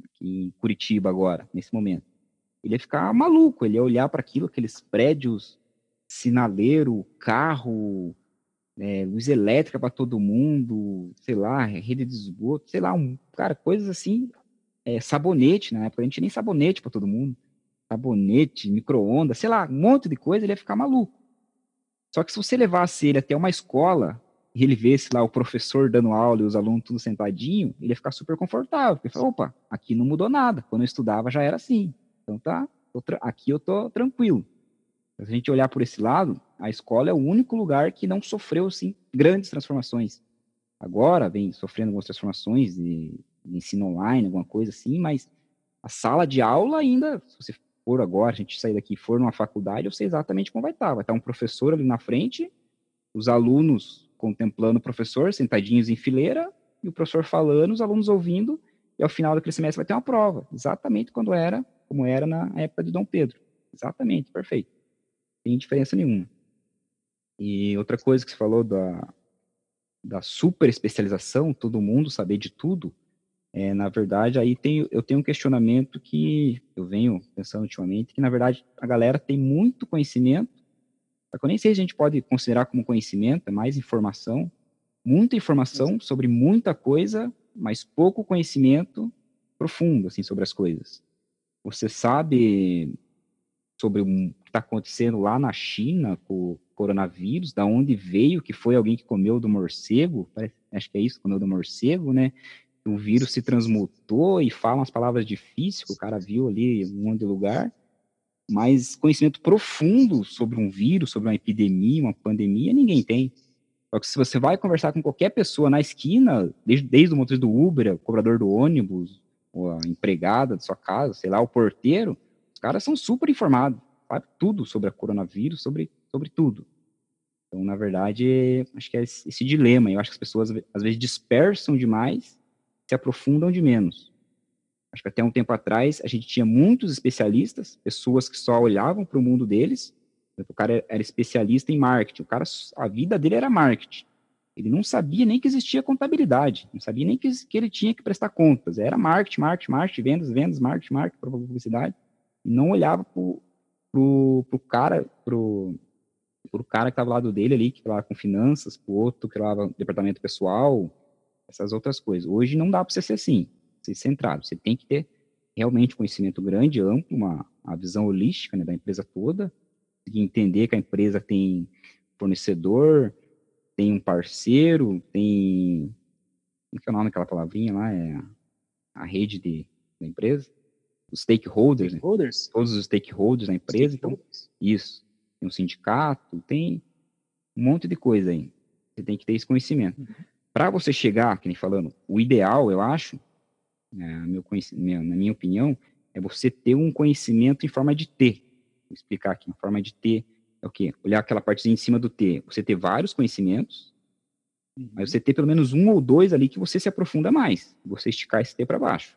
aqui em Curitiba agora, nesse momento, ele ia ficar maluco, ele ia olhar para aquilo, aqueles prédios, sinaleiro, carro, é, luz elétrica para todo mundo, sei lá, rede de esgoto, sei lá, um, cara, coisas assim, é, sabonete, na época a gente nem sabonete para todo mundo, sabonete, micro-ondas, sei lá, um monte de coisa, ele ia ficar maluco. Só que se você levasse ele até uma escola e ele vesse lá o professor dando aula e os alunos tudo sentadinho, ele ia ficar super confortável, porque falou, opa, aqui não mudou nada, quando eu estudava já era assim, então tá, aqui eu tô tranquilo. Se a gente olhar por esse lado, a escola é o único lugar que não sofreu assim grandes transformações. Agora vem sofrendo algumas transformações de, de ensino online, alguma coisa assim, mas a sala de aula ainda, se você for agora, a gente sair daqui e for numa faculdade, eu sei exatamente como vai estar. Vai estar um professor ali na frente, os alunos contemplando o professor, sentadinhos em fileira, e o professor falando, os alunos ouvindo, e ao final daquele semestre vai ter uma prova, exatamente quando era, como era na época de Dom Pedro. Exatamente, perfeito tem diferença nenhuma. E outra coisa que você falou da, da super especialização, todo mundo saber de tudo, é, na verdade, aí tem, eu tenho um questionamento que eu venho pensando ultimamente, que na verdade a galera tem muito conhecimento, só que eu nem sei se a gente pode considerar como conhecimento, é mais informação, muita informação sobre muita coisa, mas pouco conhecimento profundo, assim, sobre as coisas. Você sabe sobre um está acontecendo lá na China com o coronavírus, da onde veio, que foi alguém que comeu do morcego, acho que é isso, comeu do morcego, né? O vírus se transmutou e fala umas palavras difíceis que o cara viu ali um monte de lugar, mas conhecimento profundo sobre um vírus, sobre uma epidemia, uma pandemia, ninguém tem. Só que se você vai conversar com qualquer pessoa na esquina, desde, desde o motorista do Uber, o cobrador do ônibus, a empregada da sua casa, sei lá, o porteiro, os caras são super informados tudo sobre a coronavírus, sobre, sobre tudo. Então, na verdade, acho que é esse dilema. Eu acho que as pessoas, às vezes, dispersam demais, se aprofundam de menos. Acho que até um tempo atrás, a gente tinha muitos especialistas, pessoas que só olhavam para o mundo deles. O cara era especialista em marketing. O cara, a vida dele era marketing. Ele não sabia nem que existia contabilidade, não sabia nem que, que ele tinha que prestar contas. Era marketing, marketing, marketing, vendas, vendas, marketing, marketing, publicidade. E não olhava para pro, pro cara, pro, pro cara que estava ao lado dele ali, que trabalhava com finanças, pro outro que trabalhava departamento pessoal, essas outras coisas. Hoje não dá para você ser assim, ser centrado. Você tem que ter realmente conhecimento grande, amplo, uma, uma visão holística né, da empresa toda, entender que a empresa tem fornecedor, tem um parceiro, tem. Como é o nome daquela palavrinha lá? É a rede de, da empresa os stakeholders, né? stakeholders? Né? todos os stakeholders da empresa. Então, isso. Tem um sindicato, tem um monte de coisa aí. Você tem que ter esse conhecimento. Uhum. Para você chegar, que nem falando, o ideal, eu acho, né, na minha opinião, é você ter um conhecimento em forma de T. Vou explicar aqui, em forma de T é o quê? Olhar aquela partezinha em cima do T. Você ter vários conhecimentos, uhum. mas você ter pelo menos um ou dois ali que você se aprofunda mais. Você esticar esse T para baixo.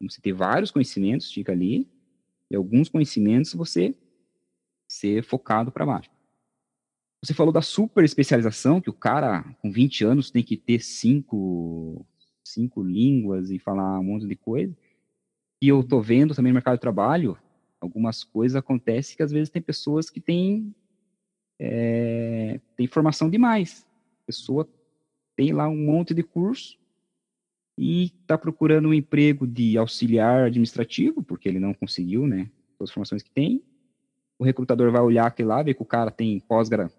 Você ter vários conhecimentos, fica ali, e alguns conhecimentos você ser focado para baixo. Você falou da super especialização, que o cara com 20 anos tem que ter cinco, cinco línguas e falar um monte de coisa. E eu tô vendo também no mercado de trabalho, algumas coisas acontecem que às vezes tem pessoas que têm, é, têm formação demais. A pessoa tem lá um monte de curso, e está procurando um emprego de auxiliar administrativo, porque ele não conseguiu, né, as formações que tem. O recrutador vai olhar aquele lá, ver que o cara tem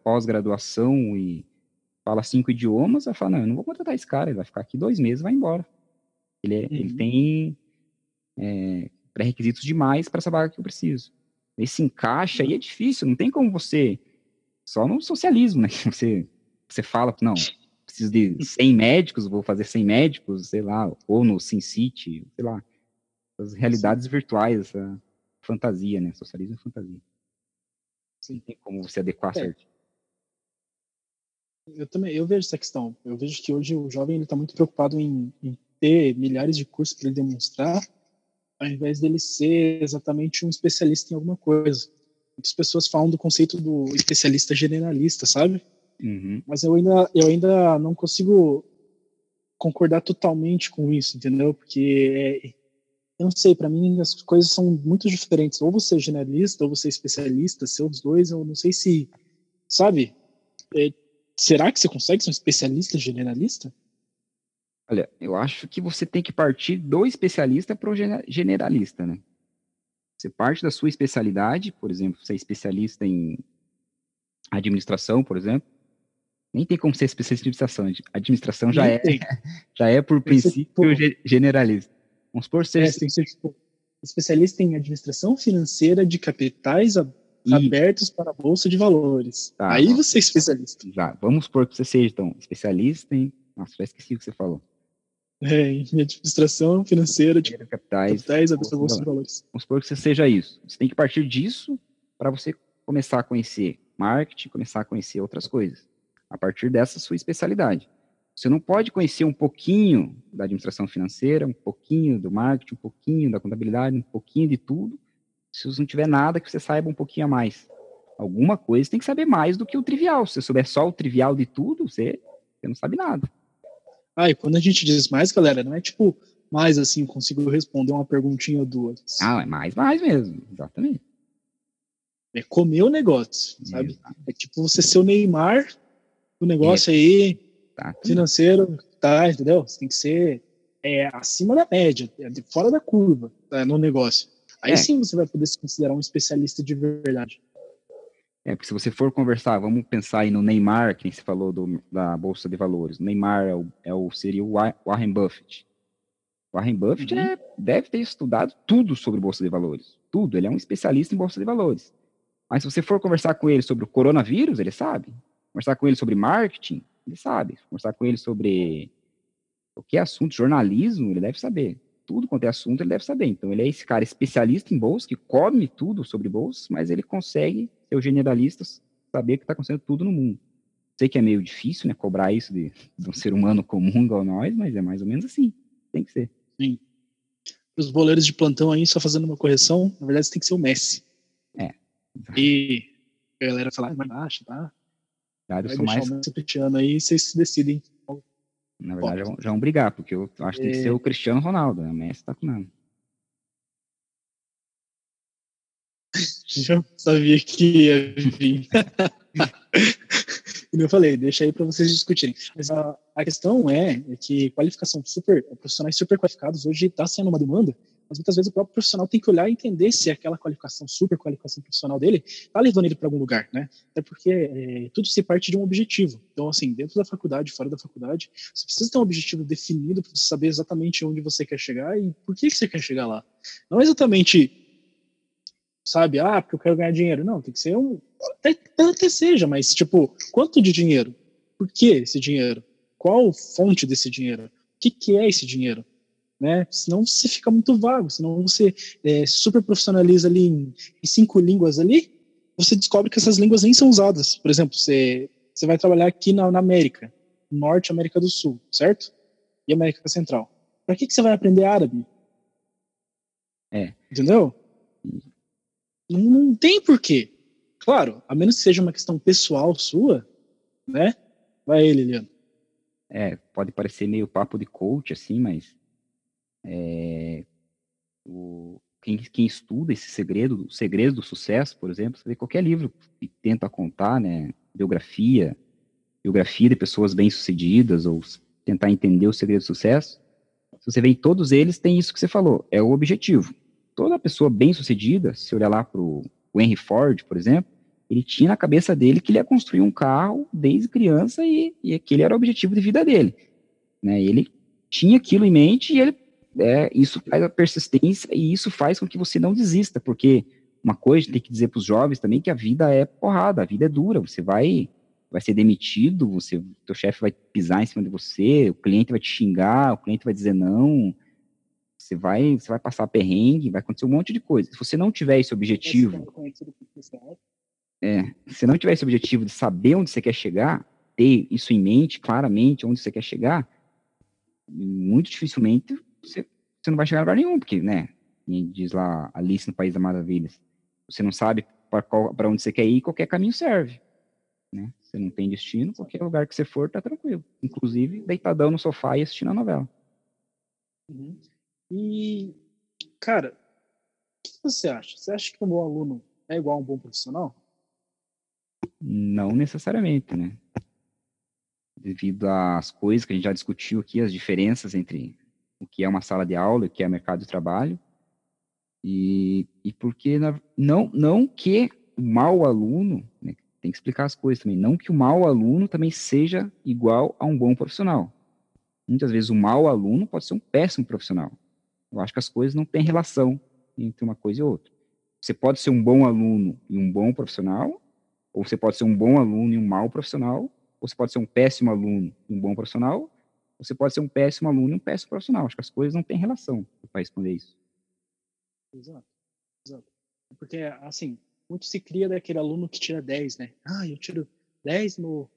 pós-graduação e fala cinco idiomas, vai falar, não, eu não vou contratar esse cara, ele vai ficar aqui dois meses vai embora. Ele, é, uhum. ele tem é, pré-requisitos demais para essa vaga que eu preciso. Esse encaixa aí é difícil, não tem como você, só no socialismo, né, (laughs) você, você fala, não, preciso de 100 médicos, vou fazer 100 médicos, sei lá, ou no SimCity, sei lá. As realidades Sim. virtuais, essa fantasia, né? Socialismo é fantasia. Sim. Tem como você adequar é. certo. Eu também, eu vejo essa questão. Eu vejo que hoje o jovem ele está muito preocupado em, em, ter milhares de cursos para ele demonstrar, ao invés dele ser exatamente um especialista em alguma coisa. Muitas pessoas falam do conceito do especialista generalista, sabe? Uhum. Mas eu ainda, eu ainda não consigo concordar totalmente com isso, entendeu? Porque é, eu não sei, para mim as coisas são muito diferentes. Ou você é generalista, ou você é especialista, ser os dois, eu não sei se, sabe? É, será que você consegue ser um especialista generalista? Olha, eu acho que você tem que partir do especialista para o generalista, né? Você parte da sua especialidade, por exemplo, você é especialista em administração, por exemplo, nem tem como ser especialista em administração. Administração já é, (laughs) já é por princípio generalista. Vamos supor ser. É, tem que ser tipo, especialista em administração financeira de capitais e... abertos para a bolsa de valores. Tá, Aí nossa. você é especialista. Já. Vamos supor que você seja então especialista em. Nossa, já esqueci o que você falou. É, em administração financeira de capitais, capitais abertos para a bolsa de valores. Vamos supor que você seja isso. Você tem que partir disso para você começar a conhecer marketing, começar a conhecer outras coisas. A partir dessa sua especialidade. Você não pode conhecer um pouquinho da administração financeira, um pouquinho do marketing, um pouquinho da contabilidade, um pouquinho de tudo, se você não tiver nada que você saiba um pouquinho a mais. Alguma coisa você tem que saber mais do que o trivial. Se você souber só o trivial de tudo, você, você não sabe nada. Ah, e quando a gente diz mais, galera, não é tipo mais assim, consigo responder uma perguntinha ou duas. Ah, é mais, mais mesmo, exatamente. É comer o negócio, sabe? É tipo você ser o Neymar do negócio é. aí, Tá. Financeiro, tá, entendeu? Você tem que ser é, acima da média, é, fora da curva tá, no negócio. Aí é. sim você vai poder se considerar um especialista de verdade. É, porque se você for conversar, vamos pensar aí no Neymar, que você falou do, da Bolsa de Valores. O Neymar é o, é o, seria o Warren Buffett. O Warren Buffett uhum. é, deve ter estudado tudo sobre Bolsa de Valores. Tudo. Ele é um especialista em Bolsa de Valores. Mas se você for conversar com ele sobre o coronavírus, ele sabe. Conversar com ele sobre marketing, ele sabe. Conversar com ele sobre o que é assunto, jornalismo, ele deve saber. Tudo quanto é assunto, ele deve saber. Então, ele é esse cara especialista em bolsa, que come tudo sobre bolsa, mas ele consegue ser o generalista, saber o que está acontecendo tudo no mundo. Sei que é meio difícil, né, cobrar isso de, (laughs) de um ser humano comum igual nós, mas é mais ou menos assim. Tem que ser. Sim. Os boleiros de plantão aí, só fazendo uma correção, na verdade, você tem que ser o Messi. É. E a galera fala, mas baixa, tá? Verdade, eu sou mais. O Cristiano aí, vocês se decidem. Na verdade, já, já vão brigar, porque eu acho que tem que ser o Cristiano Ronaldo, né? O Messi tá com nada. (laughs) Já sabia que ia vir. (laughs) e eu falei, deixa aí para vocês discutirem. Mas a, a questão é, é, que qualificação super, profissionais super qualificados hoje está sendo uma demanda mas muitas vezes o próprio profissional tem que olhar e entender se aquela qualificação, super qualificação profissional dele, está levando ele para algum lugar, né? Até porque é, tudo se parte de um objetivo. Então, assim, dentro da faculdade, fora da faculdade, você precisa ter um objetivo definido para você saber exatamente onde você quer chegar e por que, que você quer chegar lá. Não exatamente, sabe, ah, porque eu quero ganhar dinheiro. Não, tem que ser um. Até, até seja, mas, tipo, quanto de dinheiro? Por que esse dinheiro? Qual fonte desse dinheiro? O que, que é esse dinheiro? Né? Senão você fica muito vago, senão você é, super profissionaliza ali em, em, cinco línguas ali, você descobre que essas línguas nem são usadas. Por exemplo, você, você vai trabalhar aqui na, na América, Norte América do Sul, certo? E América Central. Para que, que você vai aprender árabe? É. Entendeu? Não, não tem porquê. Claro, a menos que seja uma questão pessoal sua, né? Vai aí, Liliano. É, pode parecer meio papo de coach, assim, mas é, o, quem, quem, estuda esse segredo, o segredo do sucesso, por exemplo, você vê qualquer livro que tenta contar, né, biografia, biografia de pessoas bem-sucedidas ou tentar entender o segredo do sucesso, se você vê em todos eles, tem isso que você falou, é o objetivo. Toda pessoa bem-sucedida, se olhar lá para o Henry Ford, por exemplo, ele tinha na cabeça dele que ele ia construir um carro desde criança e, e aquele era o objetivo de vida dele. Né? Ele tinha aquilo em mente e ele é, isso faz a persistência e isso faz com que você não desista, porque uma coisa tem que dizer para os jovens também que a vida é porrada, a vida é dura, você vai vai ser demitido, você, teu chefe vai pisar em cima de você, o cliente vai te xingar, o cliente vai dizer não, você vai, você vai passar perrengue, vai acontecer um monte de coisa. Se você não tiver esse objetivo, é, se não tiver esse objetivo de saber onde você quer chegar, ter isso em mente, claramente, onde você quer chegar, muito dificilmente você, você não vai chegar a lugar nenhum, porque, né, diz lá Alice no País das Maravilhas, você não sabe para onde você quer ir, qualquer caminho serve, né? Você não tem destino, qualquer lugar que você for, tá tranquilo. Inclusive, deitadão no sofá e assistindo a novela. Uhum. E, cara, o que você acha? Você acha que um bom aluno é igual a um bom profissional? Não necessariamente, né? Devido às coisas que a gente já discutiu aqui, as diferenças entre o que é uma sala de aula o que é mercado de trabalho. E, e porque não, não que o mau aluno, né, tem que explicar as coisas também, não que o mau aluno também seja igual a um bom profissional. Muitas vezes o mau aluno pode ser um péssimo profissional. Eu acho que as coisas não têm relação entre uma coisa e outra. Você pode ser um bom aluno e um bom profissional, ou você pode ser um bom aluno e um mau profissional, ou você pode ser um péssimo aluno e um bom profissional, você pode ser um péssimo aluno e um péssimo profissional. Acho que as coisas não têm relação para responder isso. Exato. Exato. Porque, assim, muito se cria daquele aluno que tira 10, né? Ah, eu tiro 10 no.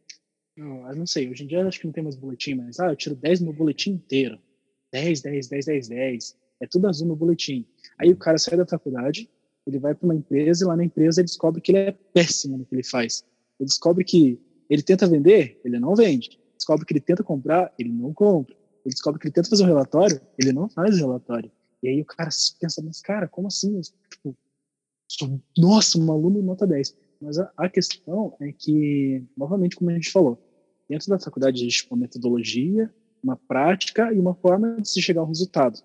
no eu não sei, hoje em dia acho que não tem mais boletim, mas ah, eu tiro 10 no boletim inteiro. 10, 10, 10, 10, 10. É tudo azul no boletim. Aí o cara sai da faculdade, ele vai para uma empresa e lá na empresa ele descobre que ele é péssimo no que ele faz. Ele descobre que ele tenta vender, ele não vende. Descobre que ele tenta comprar, ele não compra. Ele descobre que ele tenta fazer um relatório, ele não faz o relatório. E aí o cara pensa, mas cara, como assim? Tipo, sou, nossa, um aluno nota 10. Mas a, a, questão é que, novamente, como a gente falou, dentro da faculdade existe uma metodologia, uma prática e uma forma de se chegar ao resultado.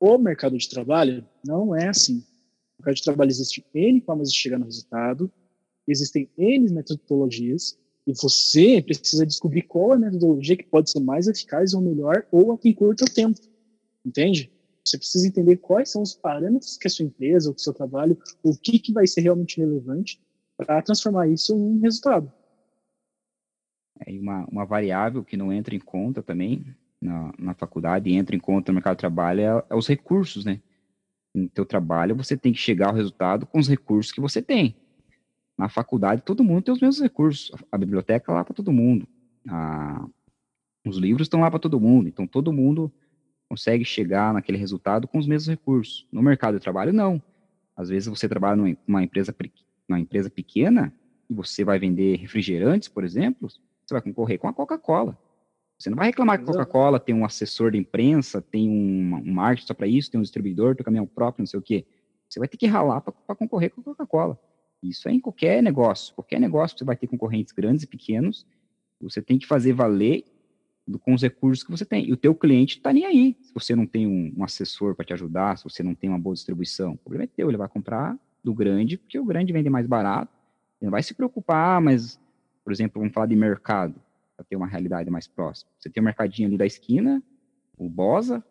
O mercado de trabalho não é assim. No mercado de trabalho existe N formas de chegar no resultado, existem N metodologias, e você precisa descobrir qual é a metodologia que pode ser mais eficaz ou melhor, ou a que encurta o tempo. Entende? Você precisa entender quais são os parâmetros que a sua empresa, ou que o seu trabalho, o que, que vai ser realmente relevante para transformar isso em resultado. É uma, uma variável que não entra em conta também na, na faculdade e entra em conta no mercado de trabalho é, é os recursos, né? No teu trabalho, você tem que chegar ao resultado com os recursos que você tem. Na faculdade, todo mundo tem os mesmos recursos. A biblioteca é lá para todo mundo. A, os livros estão lá para todo mundo. Então, todo mundo consegue chegar naquele resultado com os mesmos recursos. No mercado de trabalho, não. Às vezes você trabalha numa empresa, numa empresa pequena e você vai vender refrigerantes, por exemplo, você vai concorrer com a Coca-Cola. Você não vai reclamar que a Coca-Cola tem um assessor de imprensa, tem um, um marketing só para isso, tem um distribuidor, tem um caminhão próprio, não sei o quê. Você vai ter que ralar para concorrer com a Coca-Cola. Isso é em qualquer negócio. Qualquer negócio você vai ter concorrentes grandes e pequenos. Você tem que fazer valer com os recursos que você tem. E o teu cliente está nem aí. Se você não tem um, um assessor para te ajudar, se você não tem uma boa distribuição, o problema é teu. Ele vai comprar do grande, porque o grande vende mais barato. Ele não vai se preocupar, mas, por exemplo, vamos falar de mercado, para ter uma realidade mais próxima. Você tem o mercadinho ali da esquina, o Bosa,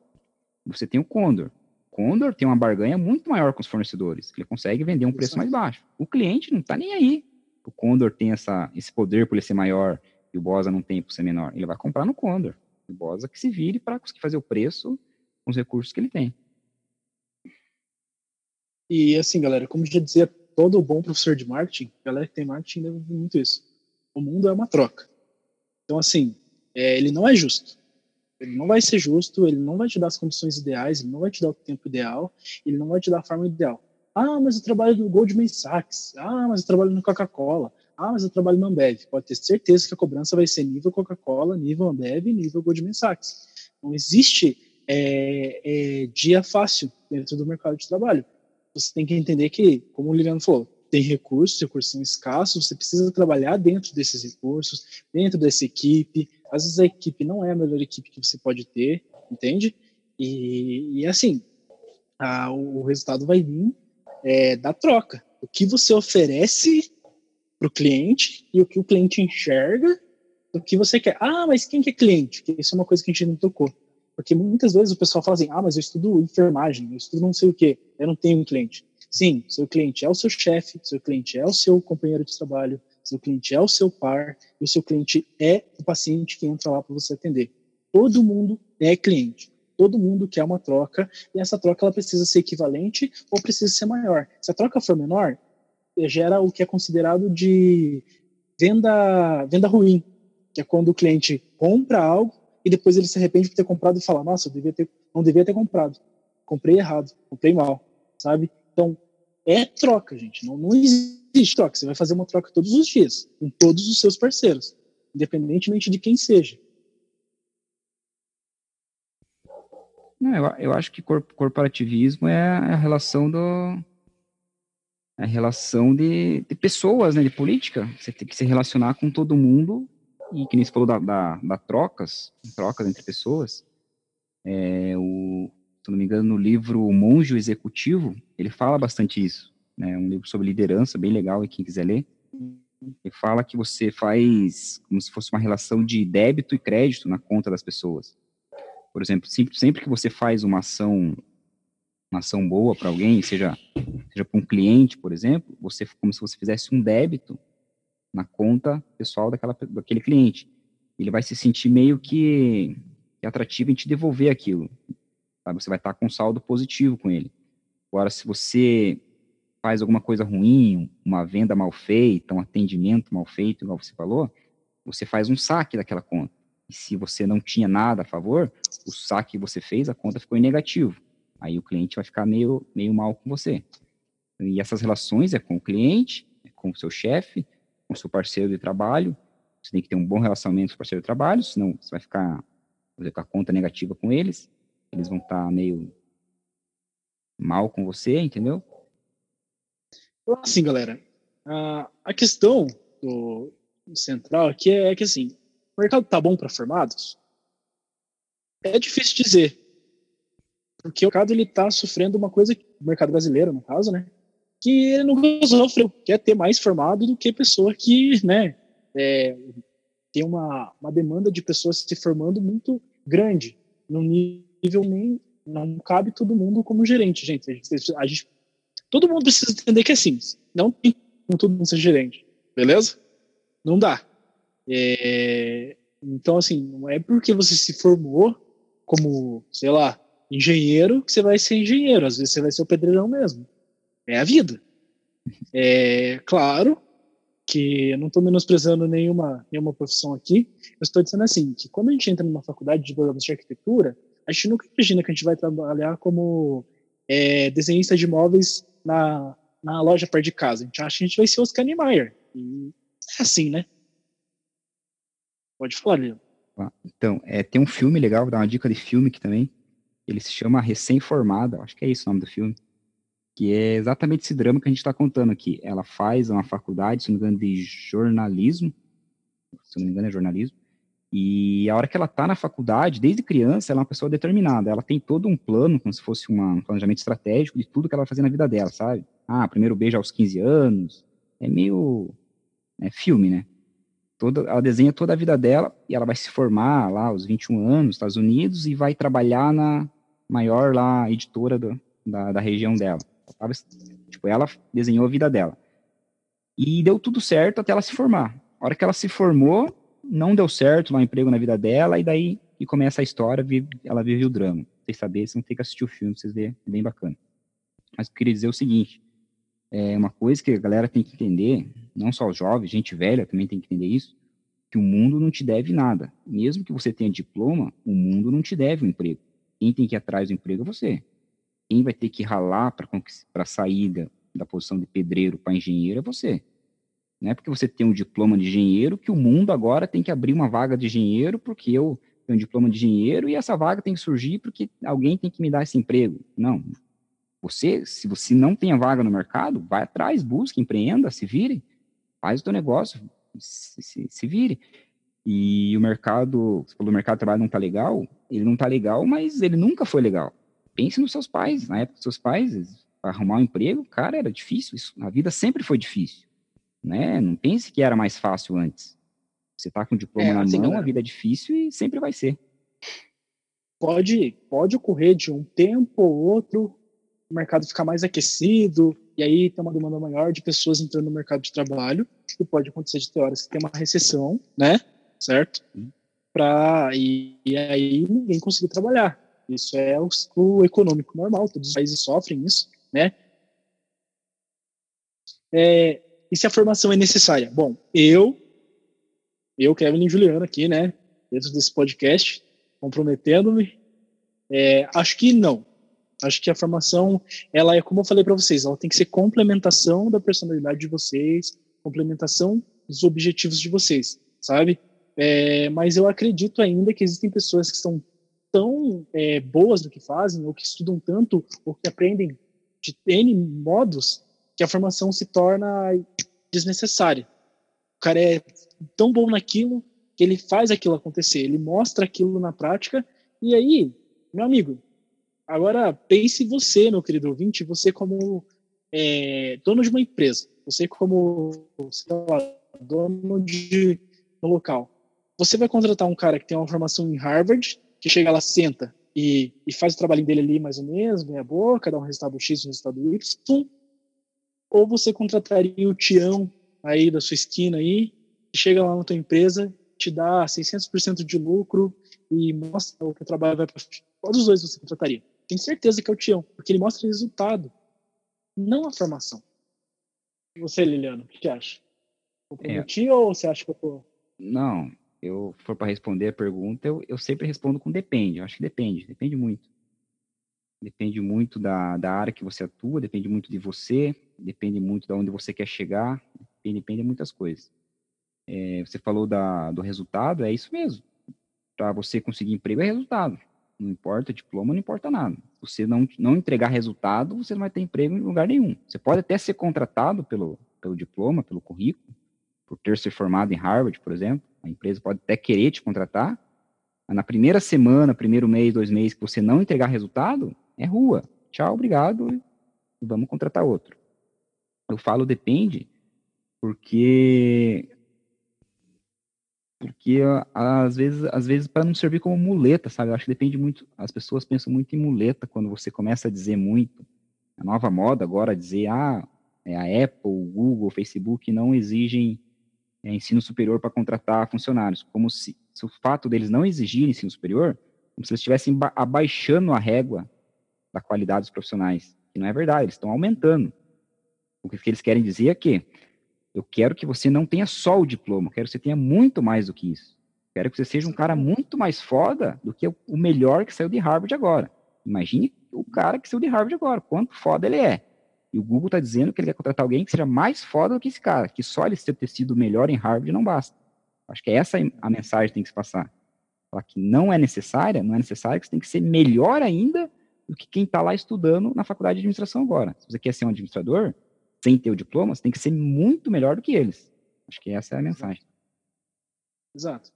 você tem o Condor. O Condor tem uma barganha muito maior com os fornecedores. Ele consegue vender um preço mais baixo. O cliente não está nem aí. O Condor tem essa, esse poder por ele ser maior e o Bosa não tem por ser menor. Ele vai comprar no Condor. O Bosa que se vire para conseguir fazer o preço com os recursos que ele tem. E assim, galera, como já dizia todo bom professor de marketing, galera que tem marketing deve muito isso. O mundo é uma troca. Então, assim, é, ele não é justo. Ele não vai ser justo, ele não vai te dar as condições ideais, ele não vai te dar o tempo ideal, ele não vai te dar a forma ideal. Ah, mas eu trabalho no Goldman Sachs. Ah, mas eu trabalho no Coca-Cola. Ah, mas eu trabalho no Ambev. Pode ter certeza que a cobrança vai ser nível Coca-Cola, nível Ambev, nível Goldman Sachs. Não existe é, é, dia fácil dentro do mercado de trabalho. Você tem que entender que, como o Liliano falou, tem recursos, recursos são escassos, você precisa trabalhar dentro desses recursos, dentro dessa equipe. Às vezes a equipe não é a melhor equipe que você pode ter, entende? E, e assim, a, o resultado vai vir é, da troca. O que você oferece para o cliente e o que o cliente enxerga do que você quer. Ah, mas quem que é cliente? Isso é uma coisa que a gente não tocou. Porque muitas vezes o pessoal fala assim, ah, mas eu estudo enfermagem, eu estudo não sei o quê, eu não tenho um cliente. Sim, seu cliente é o seu chefe, seu cliente é o seu companheiro de trabalho, seu cliente é o seu par, e o seu cliente é o paciente que entra lá para você atender. Todo mundo é cliente todo mundo quer uma troca e essa troca ela precisa ser equivalente ou precisa ser maior. Se a troca for menor, gera o que é considerado de venda, venda ruim. que é quando o cliente compra algo e depois ele se arrepende de ter comprado e fala, nossa, eu devia ter, não devia ter comprado, comprei errado, comprei mal, sabe? Então, é troca, gente, não, não existe troca, você vai fazer uma troca todos os dias, com todos os seus parceiros, independentemente de quem seja. Não, eu, eu acho que corporativismo é a relação do a relação de, de pessoas, né, de política. Você tem que se relacionar com todo mundo e que nem você falou da, da, da trocas, trocas entre pessoas. É, o, se não me engano, no livro O Monge Executivo, ele fala bastante isso. Né, um livro sobre liderança, bem legal, e quem quiser ler. Ele fala que você faz como se fosse uma relação de débito e crédito na conta das pessoas. Por exemplo, sempre, que você faz uma ação uma ação boa para alguém, seja seja para um cliente, por exemplo, você como se você fizesse um débito na conta pessoal daquela daquele cliente. Ele vai se sentir meio que, que atrativo em te devolver aquilo. Sabe? Você vai estar com um saldo positivo com ele. Agora, se você faz alguma coisa ruim, uma venda mal feita, um atendimento mal feito, igual você falou, você faz um saque daquela conta. E se você não tinha nada a favor, o saque que você fez, a conta ficou em negativo. Aí o cliente vai ficar meio, meio mal com você. E essas relações é com o cliente, é com o seu chefe, com o seu parceiro de trabalho. Você tem que ter um bom relacionamento com o parceiro de trabalho, senão você vai ficar com a conta negativa com eles. Eles vão estar tá meio mal com você, entendeu? Assim, galera, a, a questão do, central aqui é, é que assim, o mercado tá bom para formados? É difícil dizer, porque o mercado ele está sofrendo uma coisa, o mercado brasileiro, no caso, né? Que ele não sofreu, que é ter mais formado do que pessoa que, né? É, tem uma, uma demanda de pessoas se formando muito grande, no nível nem não cabe todo mundo como gerente, gente. A gente, a gente todo mundo precisa entender que é assim, não tem como todo mundo ser gerente, beleza? Não dá. É, então, assim, não é porque você se formou como, sei lá, engenheiro que você vai ser engenheiro, às vezes você vai ser o pedreirão mesmo. É a vida. É claro que eu não estou menosprezando nenhuma, nenhuma profissão aqui, eu estou dizendo assim, que quando a gente entra numa faculdade de programação de arquitetura, a gente nunca imagina que a gente vai trabalhar como é, desenhista de móveis na, na loja perto de casa. A gente acha que a gente vai ser Oscar Niemeyer. E é assim, né? Pode falar, Leandro. Então, é, tem um filme legal, vou dar uma dica de filme aqui também, ele se chama Recém-Formada, acho que é isso o nome do filme, que é exatamente esse drama que a gente está contando aqui. Ela faz uma faculdade, se não me engano, de jornalismo, se não me engano é jornalismo, e a hora que ela está na faculdade, desde criança, ela é uma pessoa determinada. Ela tem todo um plano, como se fosse uma, um planejamento estratégico de tudo que ela vai fazer na vida dela, sabe? Ah, primeiro beijo aos 15 anos. É meio. É filme, né? Toda, ela desenha toda a vida dela e ela vai se formar lá aos 21 anos, nos Estados Unidos, e vai trabalhar na, maior lá editora do, da, da região dela. Ela tipo, ela desenhou a vida dela. E deu tudo certo até ela se formar. A hora que ela se formou, não deu certo lá o emprego na vida dela, e daí que começa a história, ela vive o drama. Vocês saberem, vocês vão ter que assistir o filme, vocês verem, é bem bacana. Mas eu queria dizer o seguinte, é uma coisa que a galera tem que entender, não só os jovens, gente velha também tem que entender isso, que o mundo não te deve nada. Mesmo que você tenha diploma, o mundo não te deve um emprego. Quem tem que ir atrás do emprego é você. Quem vai ter que ralar para sair da, da posição de pedreiro para engenheiro é você. Não é porque você tem um diploma de engenheiro que o mundo agora tem que abrir uma vaga de engenheiro porque eu tenho um diploma de engenheiro e essa vaga tem que surgir porque alguém tem que me dar esse emprego. Não. Você, se você não tem a vaga no mercado, vai atrás, busque, empreenda, se vire, faz o teu negócio, se, se, se vire. E o mercado, você falou, o mercado de trabalho não está legal, ele não está legal, mas ele nunca foi legal. Pense nos seus pais, na época dos seus pais, arrumar um emprego, cara, era difícil, isso, a vida sempre foi difícil, né? Não pense que era mais fácil antes. Você está com o diploma é, na assim, mão, a vida é difícil e sempre vai ser. Pode, pode ocorrer de um tempo ou outro o mercado ficar mais aquecido, e aí tem uma demanda maior de pessoas entrando no mercado de trabalho, e pode acontecer de ter horas que tem uma recessão, né? certo? Para e, e, aí ninguém conseguir trabalhar. Isso é o ciclo econômico normal, todos os países sofrem isso, né? É, e se a formação é necessária? Bom, eu eu, Kevin e Juliana aqui, né, dentro desse podcast, comprometendo-me, é, acho que não. Acho que a formação, ela é, como eu falei para vocês, ela tem que ser complementação da personalidade de vocês, complementação dos objetivos de vocês, sabe? É, mas eu acredito ainda que existem pessoas que são tão é, boas no que fazem, ou que estudam tanto, ou que aprendem de N modos, que a formação se torna desnecessária. O cara é tão bom naquilo que ele faz aquilo acontecer, ele mostra aquilo na prática, e aí, meu amigo, agora pense você, meu querido ouvinte, você como é, dono de uma empresa, você como lá, dono de um local, você vai contratar um cara que tem uma formação em Harvard, que chega lá, senta e, e faz o trabalho dele ali mais ou menos, meia boca, dá um resultado X, um resultado Y, ou você contrataria o Tião aí da sua esquina aí, chega lá na tua empresa, te dá 600% de lucro e mostra o que o trabalho vai para. Qual dos dois você contrataria? Tenho certeza que é o Tião, porque ele mostra resultado, não a formação. E você, Liliano, o que, que acha? É. ou você acha que eu tô... Não, eu for para responder a pergunta, eu, eu sempre respondo com depende. Eu acho que depende, depende muito. Depende muito da, da área que você atua, depende muito de você, depende muito de onde você quer chegar, depende, depende de muitas coisas. É, você falou da, do resultado, é isso mesmo. Para você conseguir emprego é resultado. Não importa diploma, não importa nada. Você não, não entregar resultado, você não vai ter emprego em lugar nenhum. Você pode até ser contratado pelo, pelo diploma, pelo currículo, por ter se formado em Harvard, por exemplo, a empresa pode até querer te contratar, mas na primeira semana, primeiro mês, dois meses que você não entregar resultado, é rua. Tchau, obrigado, vamos contratar outro. Eu falo depende, porque porque às vezes, às vezes para não servir como muleta, sabe? Eu acho que depende muito. As pessoas pensam muito em muleta quando você começa a dizer muito. A nova moda agora dizer, ah, é a Apple, Google, Facebook não exigem é, ensino superior para contratar funcionários, como se, se, o fato deles não exigirem ensino superior, como se eles estivessem abaixando a régua da qualidade dos profissionais. E não é verdade, eles estão aumentando. O que eles querem dizer é que eu quero que você não tenha só o diploma, eu quero que você tenha muito mais do que isso. Eu quero que você seja um cara muito mais foda do que o melhor que saiu de Harvard agora. Imagine o cara que saiu de Harvard agora, quanto foda ele é. E o Google está dizendo que ele quer contratar alguém que seja mais foda do que esse cara, que só ele ter sido melhor em Harvard não basta. Acho que é essa a mensagem que tem que se passar. Falar que não é necessária, não é necessário, que você tem que ser melhor ainda do que quem está lá estudando na faculdade de administração agora. Se você quer ser um administrador, sem ter o diploma, você tem que ser muito melhor do que eles. Acho que essa é a mensagem. Exato.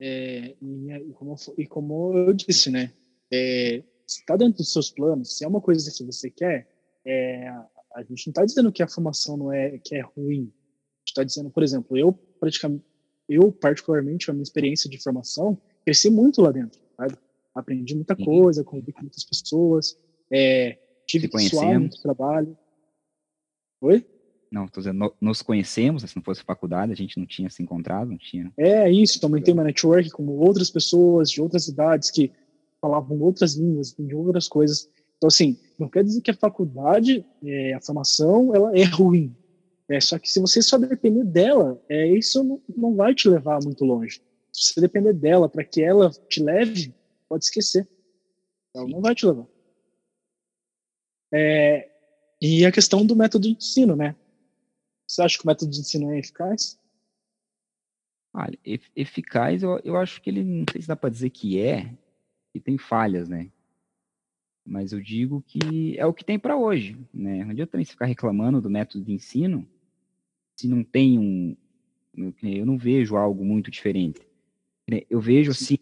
É, e, como, e, como, eu disse, né? É, se está dentro dos seus planos, se é uma coisa que você quer, é, a gente não está dizendo que a formação não é que é ruim. A gente está dizendo, por exemplo, eu praticamente, eu particularmente a minha experiência de formação cresci muito lá dentro, sabe? Aprendi muita uhum. coisa, convivi com muitas pessoas, é, tive que suar muito trabalho. Oi? Não, tô dizendo, nos conhecemos, se não fosse faculdade, a gente não tinha se encontrado, não tinha. É isso, também tem uma network com outras pessoas de outras idades que falavam outras línguas, de outras coisas. Então, assim, não quer dizer que a faculdade, é, a formação, ela é ruim. É, só que se você só depender dela, é, isso não, não vai te levar muito longe. Se você depender dela para que ela te leve, pode esquecer. Ela não vai te levar. É, e a questão do método de ensino, né? Você acha que o método de ensino é eficaz? Olha, eficaz, eu, eu acho que ele, não sei se dá para dizer que é, que tem falhas, né? Mas eu digo que é o que tem para hoje, né? Não adianta também ficar reclamando do método de ensino se não tem um... Eu não vejo algo muito diferente. Eu vejo assim,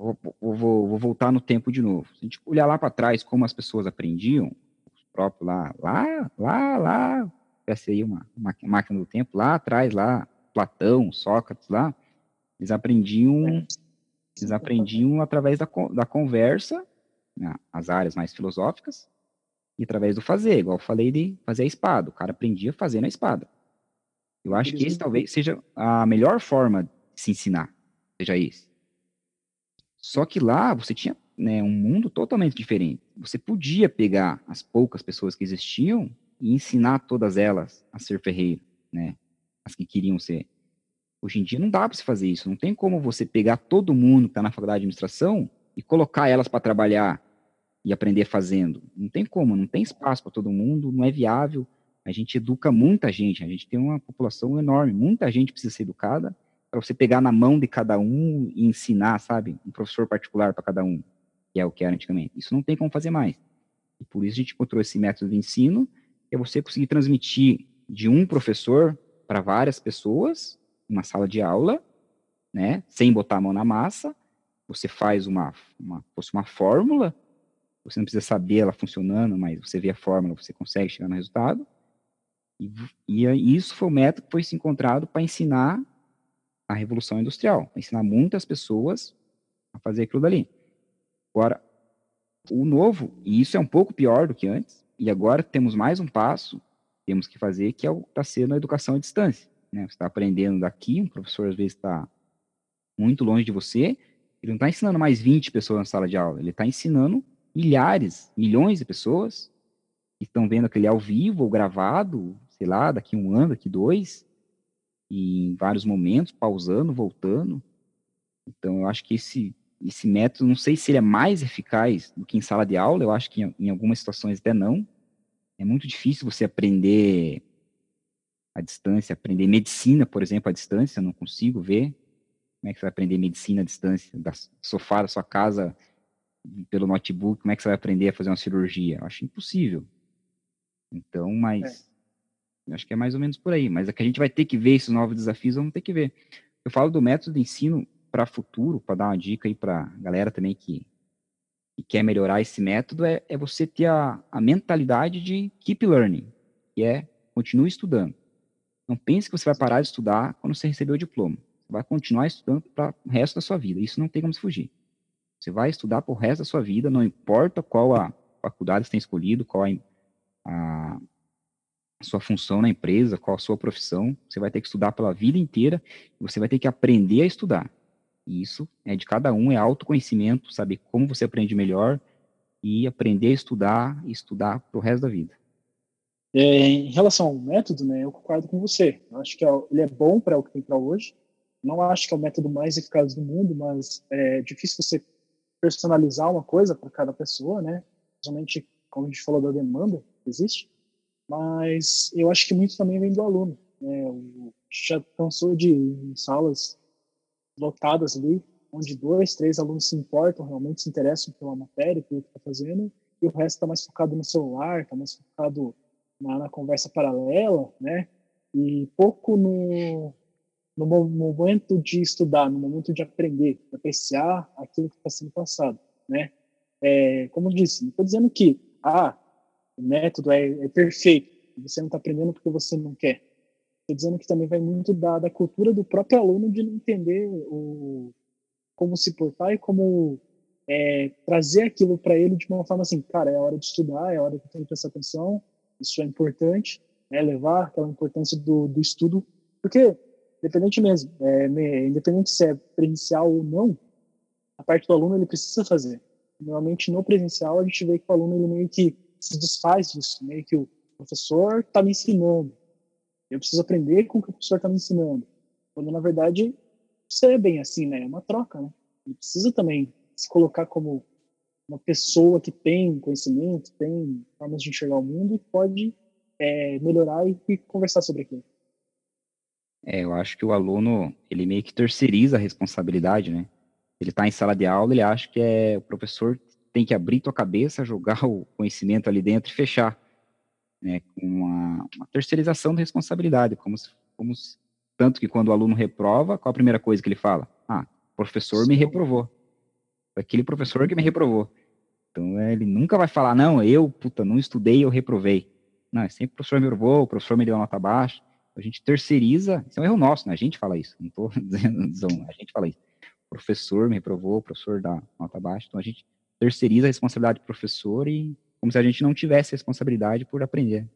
vou, vou, vou voltar no tempo de novo. Se a gente olhar lá para trás como as pessoas aprendiam, os próprios lá, lá, lá, lá, parece aí uma, uma máquina do tempo, lá atrás, lá, Platão, Sócrates lá, eles aprendiam, eles aprendiam através da, da conversa né, as áreas mais filosóficas, e através do fazer, igual eu falei de fazer a espada. O cara aprendia a fazer na espada. Eu acho que esse talvez seja a melhor forma de se ensinar, seja esse. Só que lá você tinha né, um mundo totalmente diferente. Você podia pegar as poucas pessoas que existiam e ensinar todas elas a ser ferreiro, né? As que queriam ser. Hoje em dia não dá para você fazer isso. Não tem como você pegar todo mundo que está na faculdade de administração e colocar elas para trabalhar e aprender fazendo. Não tem como, não tem espaço para todo mundo, não é viável. A gente educa muita gente, a gente tem uma população enorme, muita gente precisa ser educada para você pegar na mão de cada um e ensinar, sabe? Um professor particular para cada um, que é o que era antigamente. Isso não tem como fazer mais. E por isso a gente encontrou esse método de ensino, que é você conseguir transmitir de um professor para várias pessoas, uma sala de aula, né? Sem botar a mão na massa. Você faz uma, uma, fosse uma fórmula, você não precisa saber ela funcionando, mas você vê a fórmula, você consegue chegar no resultado. E, e isso foi o método que foi se encontrado para ensinar a revolução industrial, ensinar muitas pessoas a fazer aquilo dali. Agora, o novo, e isso é um pouco pior do que antes, e agora temos mais um passo, temos que fazer, que é o está sendo a educação à distância. Né? Você está aprendendo daqui, um professor às vezes está muito longe de você, ele não está ensinando mais 20 pessoas na sala de aula, ele está ensinando milhares, milhões de pessoas que estão vendo aquele ao vivo ou gravado, sei lá, daqui um ano, daqui dois, em vários momentos, pausando, voltando. Então, eu acho que esse, esse método, não sei se ele é mais eficaz do que em sala de aula, eu acho que em, em algumas situações até não. É muito difícil você aprender à distância, aprender medicina, por exemplo, à distância, eu não consigo ver. Como é que você vai aprender medicina à distância, da sofá da sua casa, pelo notebook, como é que você vai aprender a fazer uma cirurgia? Eu acho impossível. Então, mas é. Acho que é mais ou menos por aí. Mas é que a gente vai ter que ver esses novos desafios, vamos ter que ver. Eu falo do método de ensino para futuro, para dar uma dica aí para galera também que, que, quer melhorar esse método, é, é você ter a, a mentalidade de keep learning, que é continue estudando. Não pense que você vai parar de estudar quando você receber o diploma. Você vai continuar estudando para o resto da sua vida. Isso não tem como se fugir. Você vai estudar por resto da sua vida, não importa qual a faculdade você tem escolhido, qual a, a, sua função na empresa, qual a sua profissão. Você vai ter que estudar pela vida inteira você vai ter que aprender a estudar. E isso é de cada um, é autoconhecimento, saber como você aprende melhor e aprender a estudar e estudar para o resto da vida. É, em relação ao método, né, eu concordo com você. Eu acho que é ele é bom para o que tem para hoje. Não acho que é o método mais eficaz do mundo, mas é difícil você personalizar uma coisa para cada pessoa, né? Principalmente, como a gente falou da demanda que existe. Mas eu acho que muito também vem do aluno. Né? Já cansou de salas lotadas ali, onde dois, três alunos se importam, realmente se interessam pela matéria, pelo que está fazendo, e o resto está mais focado no celular, está mais focado na, na, conversa paralela, né? E pouco no, no momento de estudar, no momento de aprender, de apreciar aquilo que está sendo passado, né? É, como eu disse, não estou dizendo que ah, o método é, é perfeito, você não está aprendendo porque você não quer. Estou dizendo que também vai muito da, da cultura do próprio aluno de entender o, como se portar e como é, trazer aquilo para ele de uma forma assim, cara, é hora de estudar, é hora que eu tenho que prestar atenção, isso é importante, né, levar aquela importância do, do estudo, porque independente mesmo, é, independente se é presencial ou não, a parte do aluno ele precisa fazer. Normalmente no presencial a gente vê que o aluno ele meio que se desfaz disso, meio que o professor está me ensinando, eu preciso aprender com o que o professor está me ensinando. Quando na verdade isso é bem assim, né? É uma troca, né? Ele precisa também se colocar como uma pessoa que tem conhecimento, tem formas de enxergar o mundo e pode é, melhorar e, e conversar sobre aquilo. É, eu acho que o aluno, ele meio que terceiriza a responsabilidade, né? Ele está em sala de aula, ele acha que é o professor tem que abrir tua cabeça, jogar o conhecimento ali dentro e fechar, né? Com uma, uma terceirização da responsabilidade, como se, como se, tanto que quando o aluno reprova, qual a primeira coisa que ele fala? Ah, o professor Sim. me reprovou. Aquele professor que me reprovou. Então, é, ele nunca vai falar, não, eu, puta, não estudei, eu reprovei. Não, é sempre o professor me reprovou, o professor me deu uma nota baixa a gente terceiriza, isso é um erro nosso, né? A gente fala isso, não estou (laughs) dizendo, a gente fala isso. O professor me reprovou, o professor dá nota baixa, então a gente terceiriza a responsabilidade do professor e como se a gente não tivesse responsabilidade por aprender.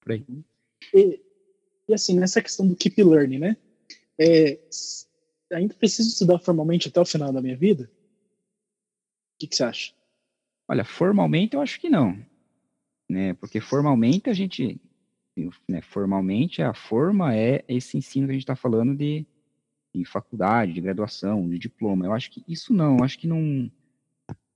Por aí. E, e assim, nessa questão do keep learning, né? É, ainda preciso estudar formalmente até o final da minha vida? O que, que você acha? Olha, formalmente eu acho que não. Né? Porque formalmente a gente né, formalmente, a forma é esse ensino que a gente está falando de, de faculdade, de graduação, de diploma. Eu acho que isso não, eu acho que não,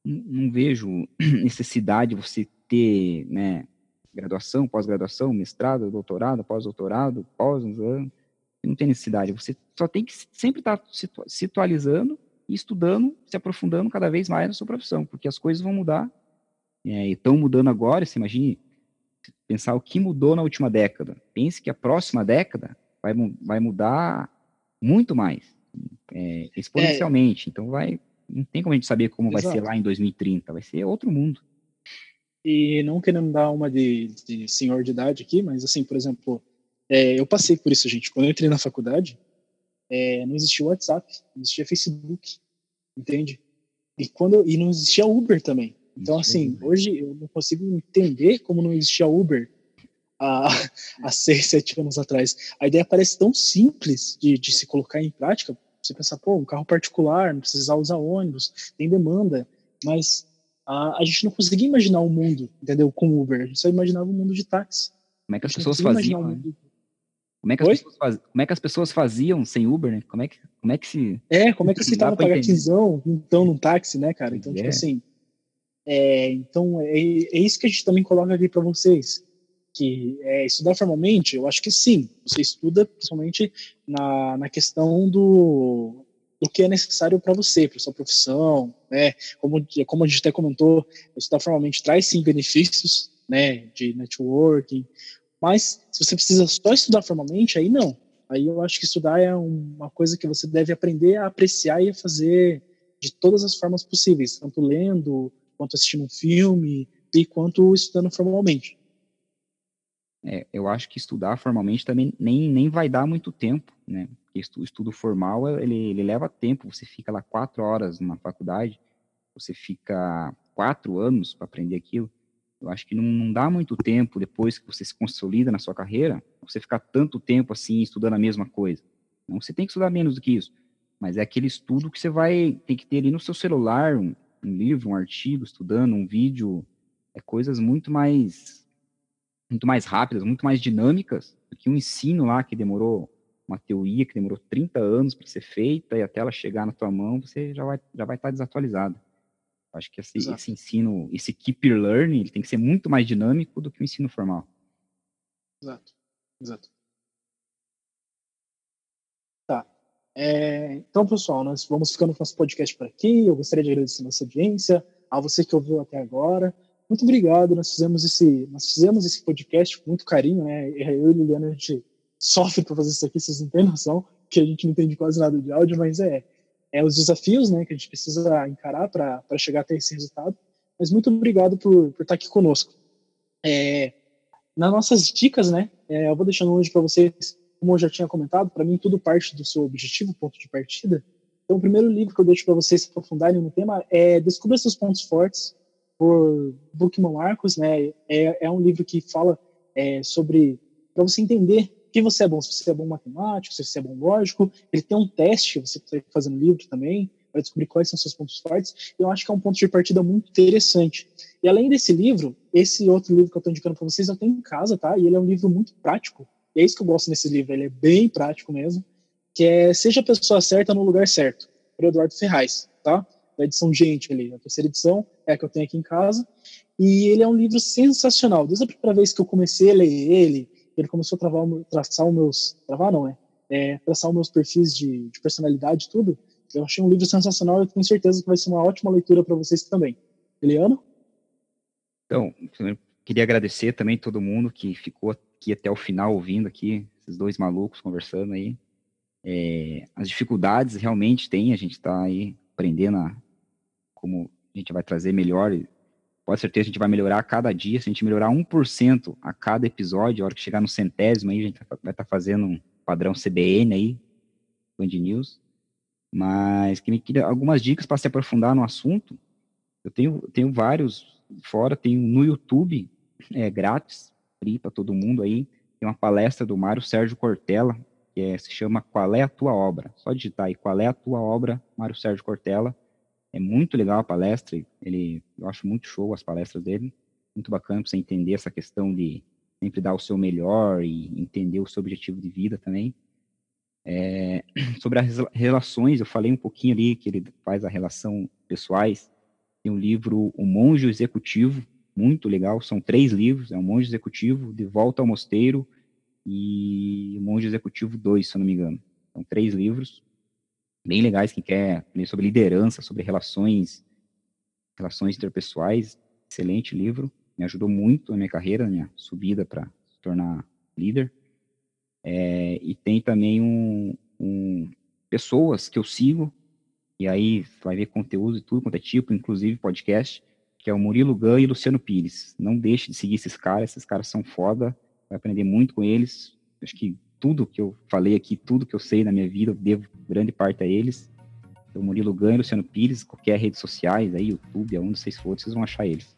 não vejo (clears throat) necessidade de você ter, né, graduação, pós-graduação, mestrado, doutorado, pós-doutorado, pós, não tem necessidade. Você só tem que sempre estar tá se atualizando e estudando, se aprofundando cada vez mais na sua profissão, porque as coisas vão mudar é, e estão mudando agora. Você imagine pensar o que mudou na última década. Pense que a próxima década vai, vai mudar muito mais, é, exponencialmente. É. Então vai, não tem como a gente saber como Exato. vai ser lá em 2030. Vai ser outro mundo. E não querendo dar uma de, de senhor de idade aqui, mas assim, por exemplo, é, eu passei por isso, gente. Quando eu entrei na faculdade, é, não existia WhatsApp, não existia Facebook, entende? E quando e não existia Uber também. Então, assim, hoje eu não consigo entender como não existia Uber há, (laughs) há seis, sete anos atrás. A ideia parece tão simples de, de se colocar em prática. Você pensar, pô, um carro particular, não precisar usar ônibus, tem demanda, mas a, a gente não conseguia imaginar o um mundo, entendeu? Com Uber, a gente só imaginava o um mundo de táxi. Como é que as pessoas faziam? Um como é que, as pessoas faz... como é que as pessoas faziam sem Uber, né? Como é que, como é que se. É, como é que (laughs) você tava pagar quinzão, então, num táxi, né, cara? Então, tipo é. tipo assim. É, então, é, é, isso que a gente também coloca aqui para vocês. Que é, estudar formalmente, eu acho que sim. Você estuda principalmente na, na questão do, do que é necessário para você, para sua profissão, né? Como, como a gente até comentou, estudar formalmente traz sim benefícios, né? De networking, mas se você precisa só estudar formalmente, aí não. Aí eu acho que estudar é uma coisa que você deve aprender a apreciar e a fazer de todas as formas possíveis, tanto lendo, quanto assistindo um filme e quanto estudando formalmente. É, eu acho que estudar formalmente também nem, nem vai dar muito tempo, né? Estudo formal, ele, ele leva tempo. Você fica lá quatro horas numa faculdade, você fica quatro anos para aprender aquilo. Eu acho que não, não dá muito tempo depois que você se consolida na sua carreira, você ficar tanto tempo assim estudando a mesma coisa. Não, você tem que estudar menos do que isso. Mas é aquele estudo que você vai ter que ter ali no seu celular, um, um livro, um artigo, estudando, um vídeo, é coisas muito mais muito mais rápidas, muito mais dinâmicas do que um ensino lá que demorou uma teoria que demorou 30 anos para ser feita e até ela chegar na tua mão, você já vai já vai estar tá desatualizado. Acho que esse, esse, ensino, esse keep learning, ele tem que ser muito mais dinâmico do que o ensino formal. Exato, exato. Tá. É, então, pessoal, nós vamos ficando com nosso podcast por aqui. Eu gostaria de agradecer a nossa audiência, a você que ouviu até agora. Muito obrigado. Nós fizemos esse, nós fizemos esse podcast com muito carinho, né? Eu e Liliana, a gente sofre para fazer isso aqui, vocês não têm noção, que a gente não entende quase nada de áudio, mas é, é, os desafios né, que a gente precisa encarar para chegar até esse resultado. Mas muito obrigado por, por estar aqui conosco. É, nas nossas dicas, né, é, eu vou deixando hoje para vocês, como eu já tinha comentado, para mim tudo parte do seu objetivo, ponto de partida. Então, o primeiro livro que eu deixo para vocês se aprofundarem no tema é Descubra seus pontos fortes, por Bookman Marcos. Né, é, é um livro que fala é, sobre para você entender que você é bom, se você é bom matemático, se você é bom lógico. Ele tem um teste, você precisa fazer no livro também, para descobrir quais são seus pontos fortes. Eu acho que é um ponto de partida muito interessante. E além desse livro, esse outro livro que eu estou indicando para vocês, eu tenho em casa, tá? E ele é um livro muito prático. E é isso que eu gosto nesse livro, ele é bem prático mesmo, que é Seja a Pessoa Certa no Lugar Certo, por Eduardo Ferraz, tá? Da edição Gente ali, a terceira edição, é a que eu tenho aqui em casa. E ele é um livro sensacional. Desde a primeira vez que eu comecei a ler ele, ele começou a travar, traçar os meus. Travar não, é, é traçar os meus perfis de, de personalidade e tudo. Eu achei um livro sensacional e tenho certeza que vai ser uma ótima leitura para vocês também. Eliano? Então, queria agradecer também todo mundo que ficou aqui até o final ouvindo aqui, esses dois malucos conversando aí. É, as dificuldades realmente tem, a gente está aí aprendendo a, como a gente vai trazer melhor pode certeza a gente vai melhorar a cada dia. Se a gente melhorar 1% a cada episódio, a hora que chegar no centésimo aí, a gente vai estar tá fazendo um padrão CBN aí, Band News. Mas que me queria algumas dicas para se aprofundar no assunto. Eu tenho, tenho vários fora, tenho no YouTube, é grátis, para todo mundo aí. Tem uma palestra do Mário Sérgio Cortella, que é, se chama Qual é a tua obra? Só digitar aí, Qual é a tua obra, Mário Sérgio Cortella é muito legal a palestra, ele, eu acho muito show as palestras dele, muito bacana para você entender essa questão de sempre dar o seu melhor e entender o seu objetivo de vida também. É, (clears throat) sobre as relações, eu falei um pouquinho ali que ele faz a relação pessoais. Tem um livro, O Monge Executivo, muito legal. São três livros: é o Monge Executivo, De Volta ao Mosteiro e o Monge Executivo 2, se eu não me engano. São três livros bem legais. Quem quer ler sobre liderança, sobre relações, relações interpessoais, excelente livro. Me ajudou muito na minha carreira, na minha subida para se tornar líder. É, e tem também um, um, pessoas que eu sigo, e aí vai ver conteúdo e tudo quanto é tipo, inclusive podcast, que é o Murilo Gun e Luciano Pires. Não deixe de seguir esses caras, esses caras são foda, vai aprender muito com eles. Acho que tudo que eu falei aqui, tudo que eu sei na minha vida, eu devo grande parte a eles. O Murilo Gun e Luciano Pires, qualquer redes sociais, aí, YouTube, aonde vocês forem, vocês vão achar eles.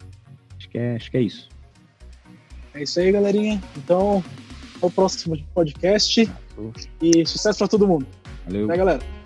Acho que é, acho que é isso. É isso aí, galerinha. Então, ao próximo podcast. E sucesso para todo mundo. Valeu. Até, galera.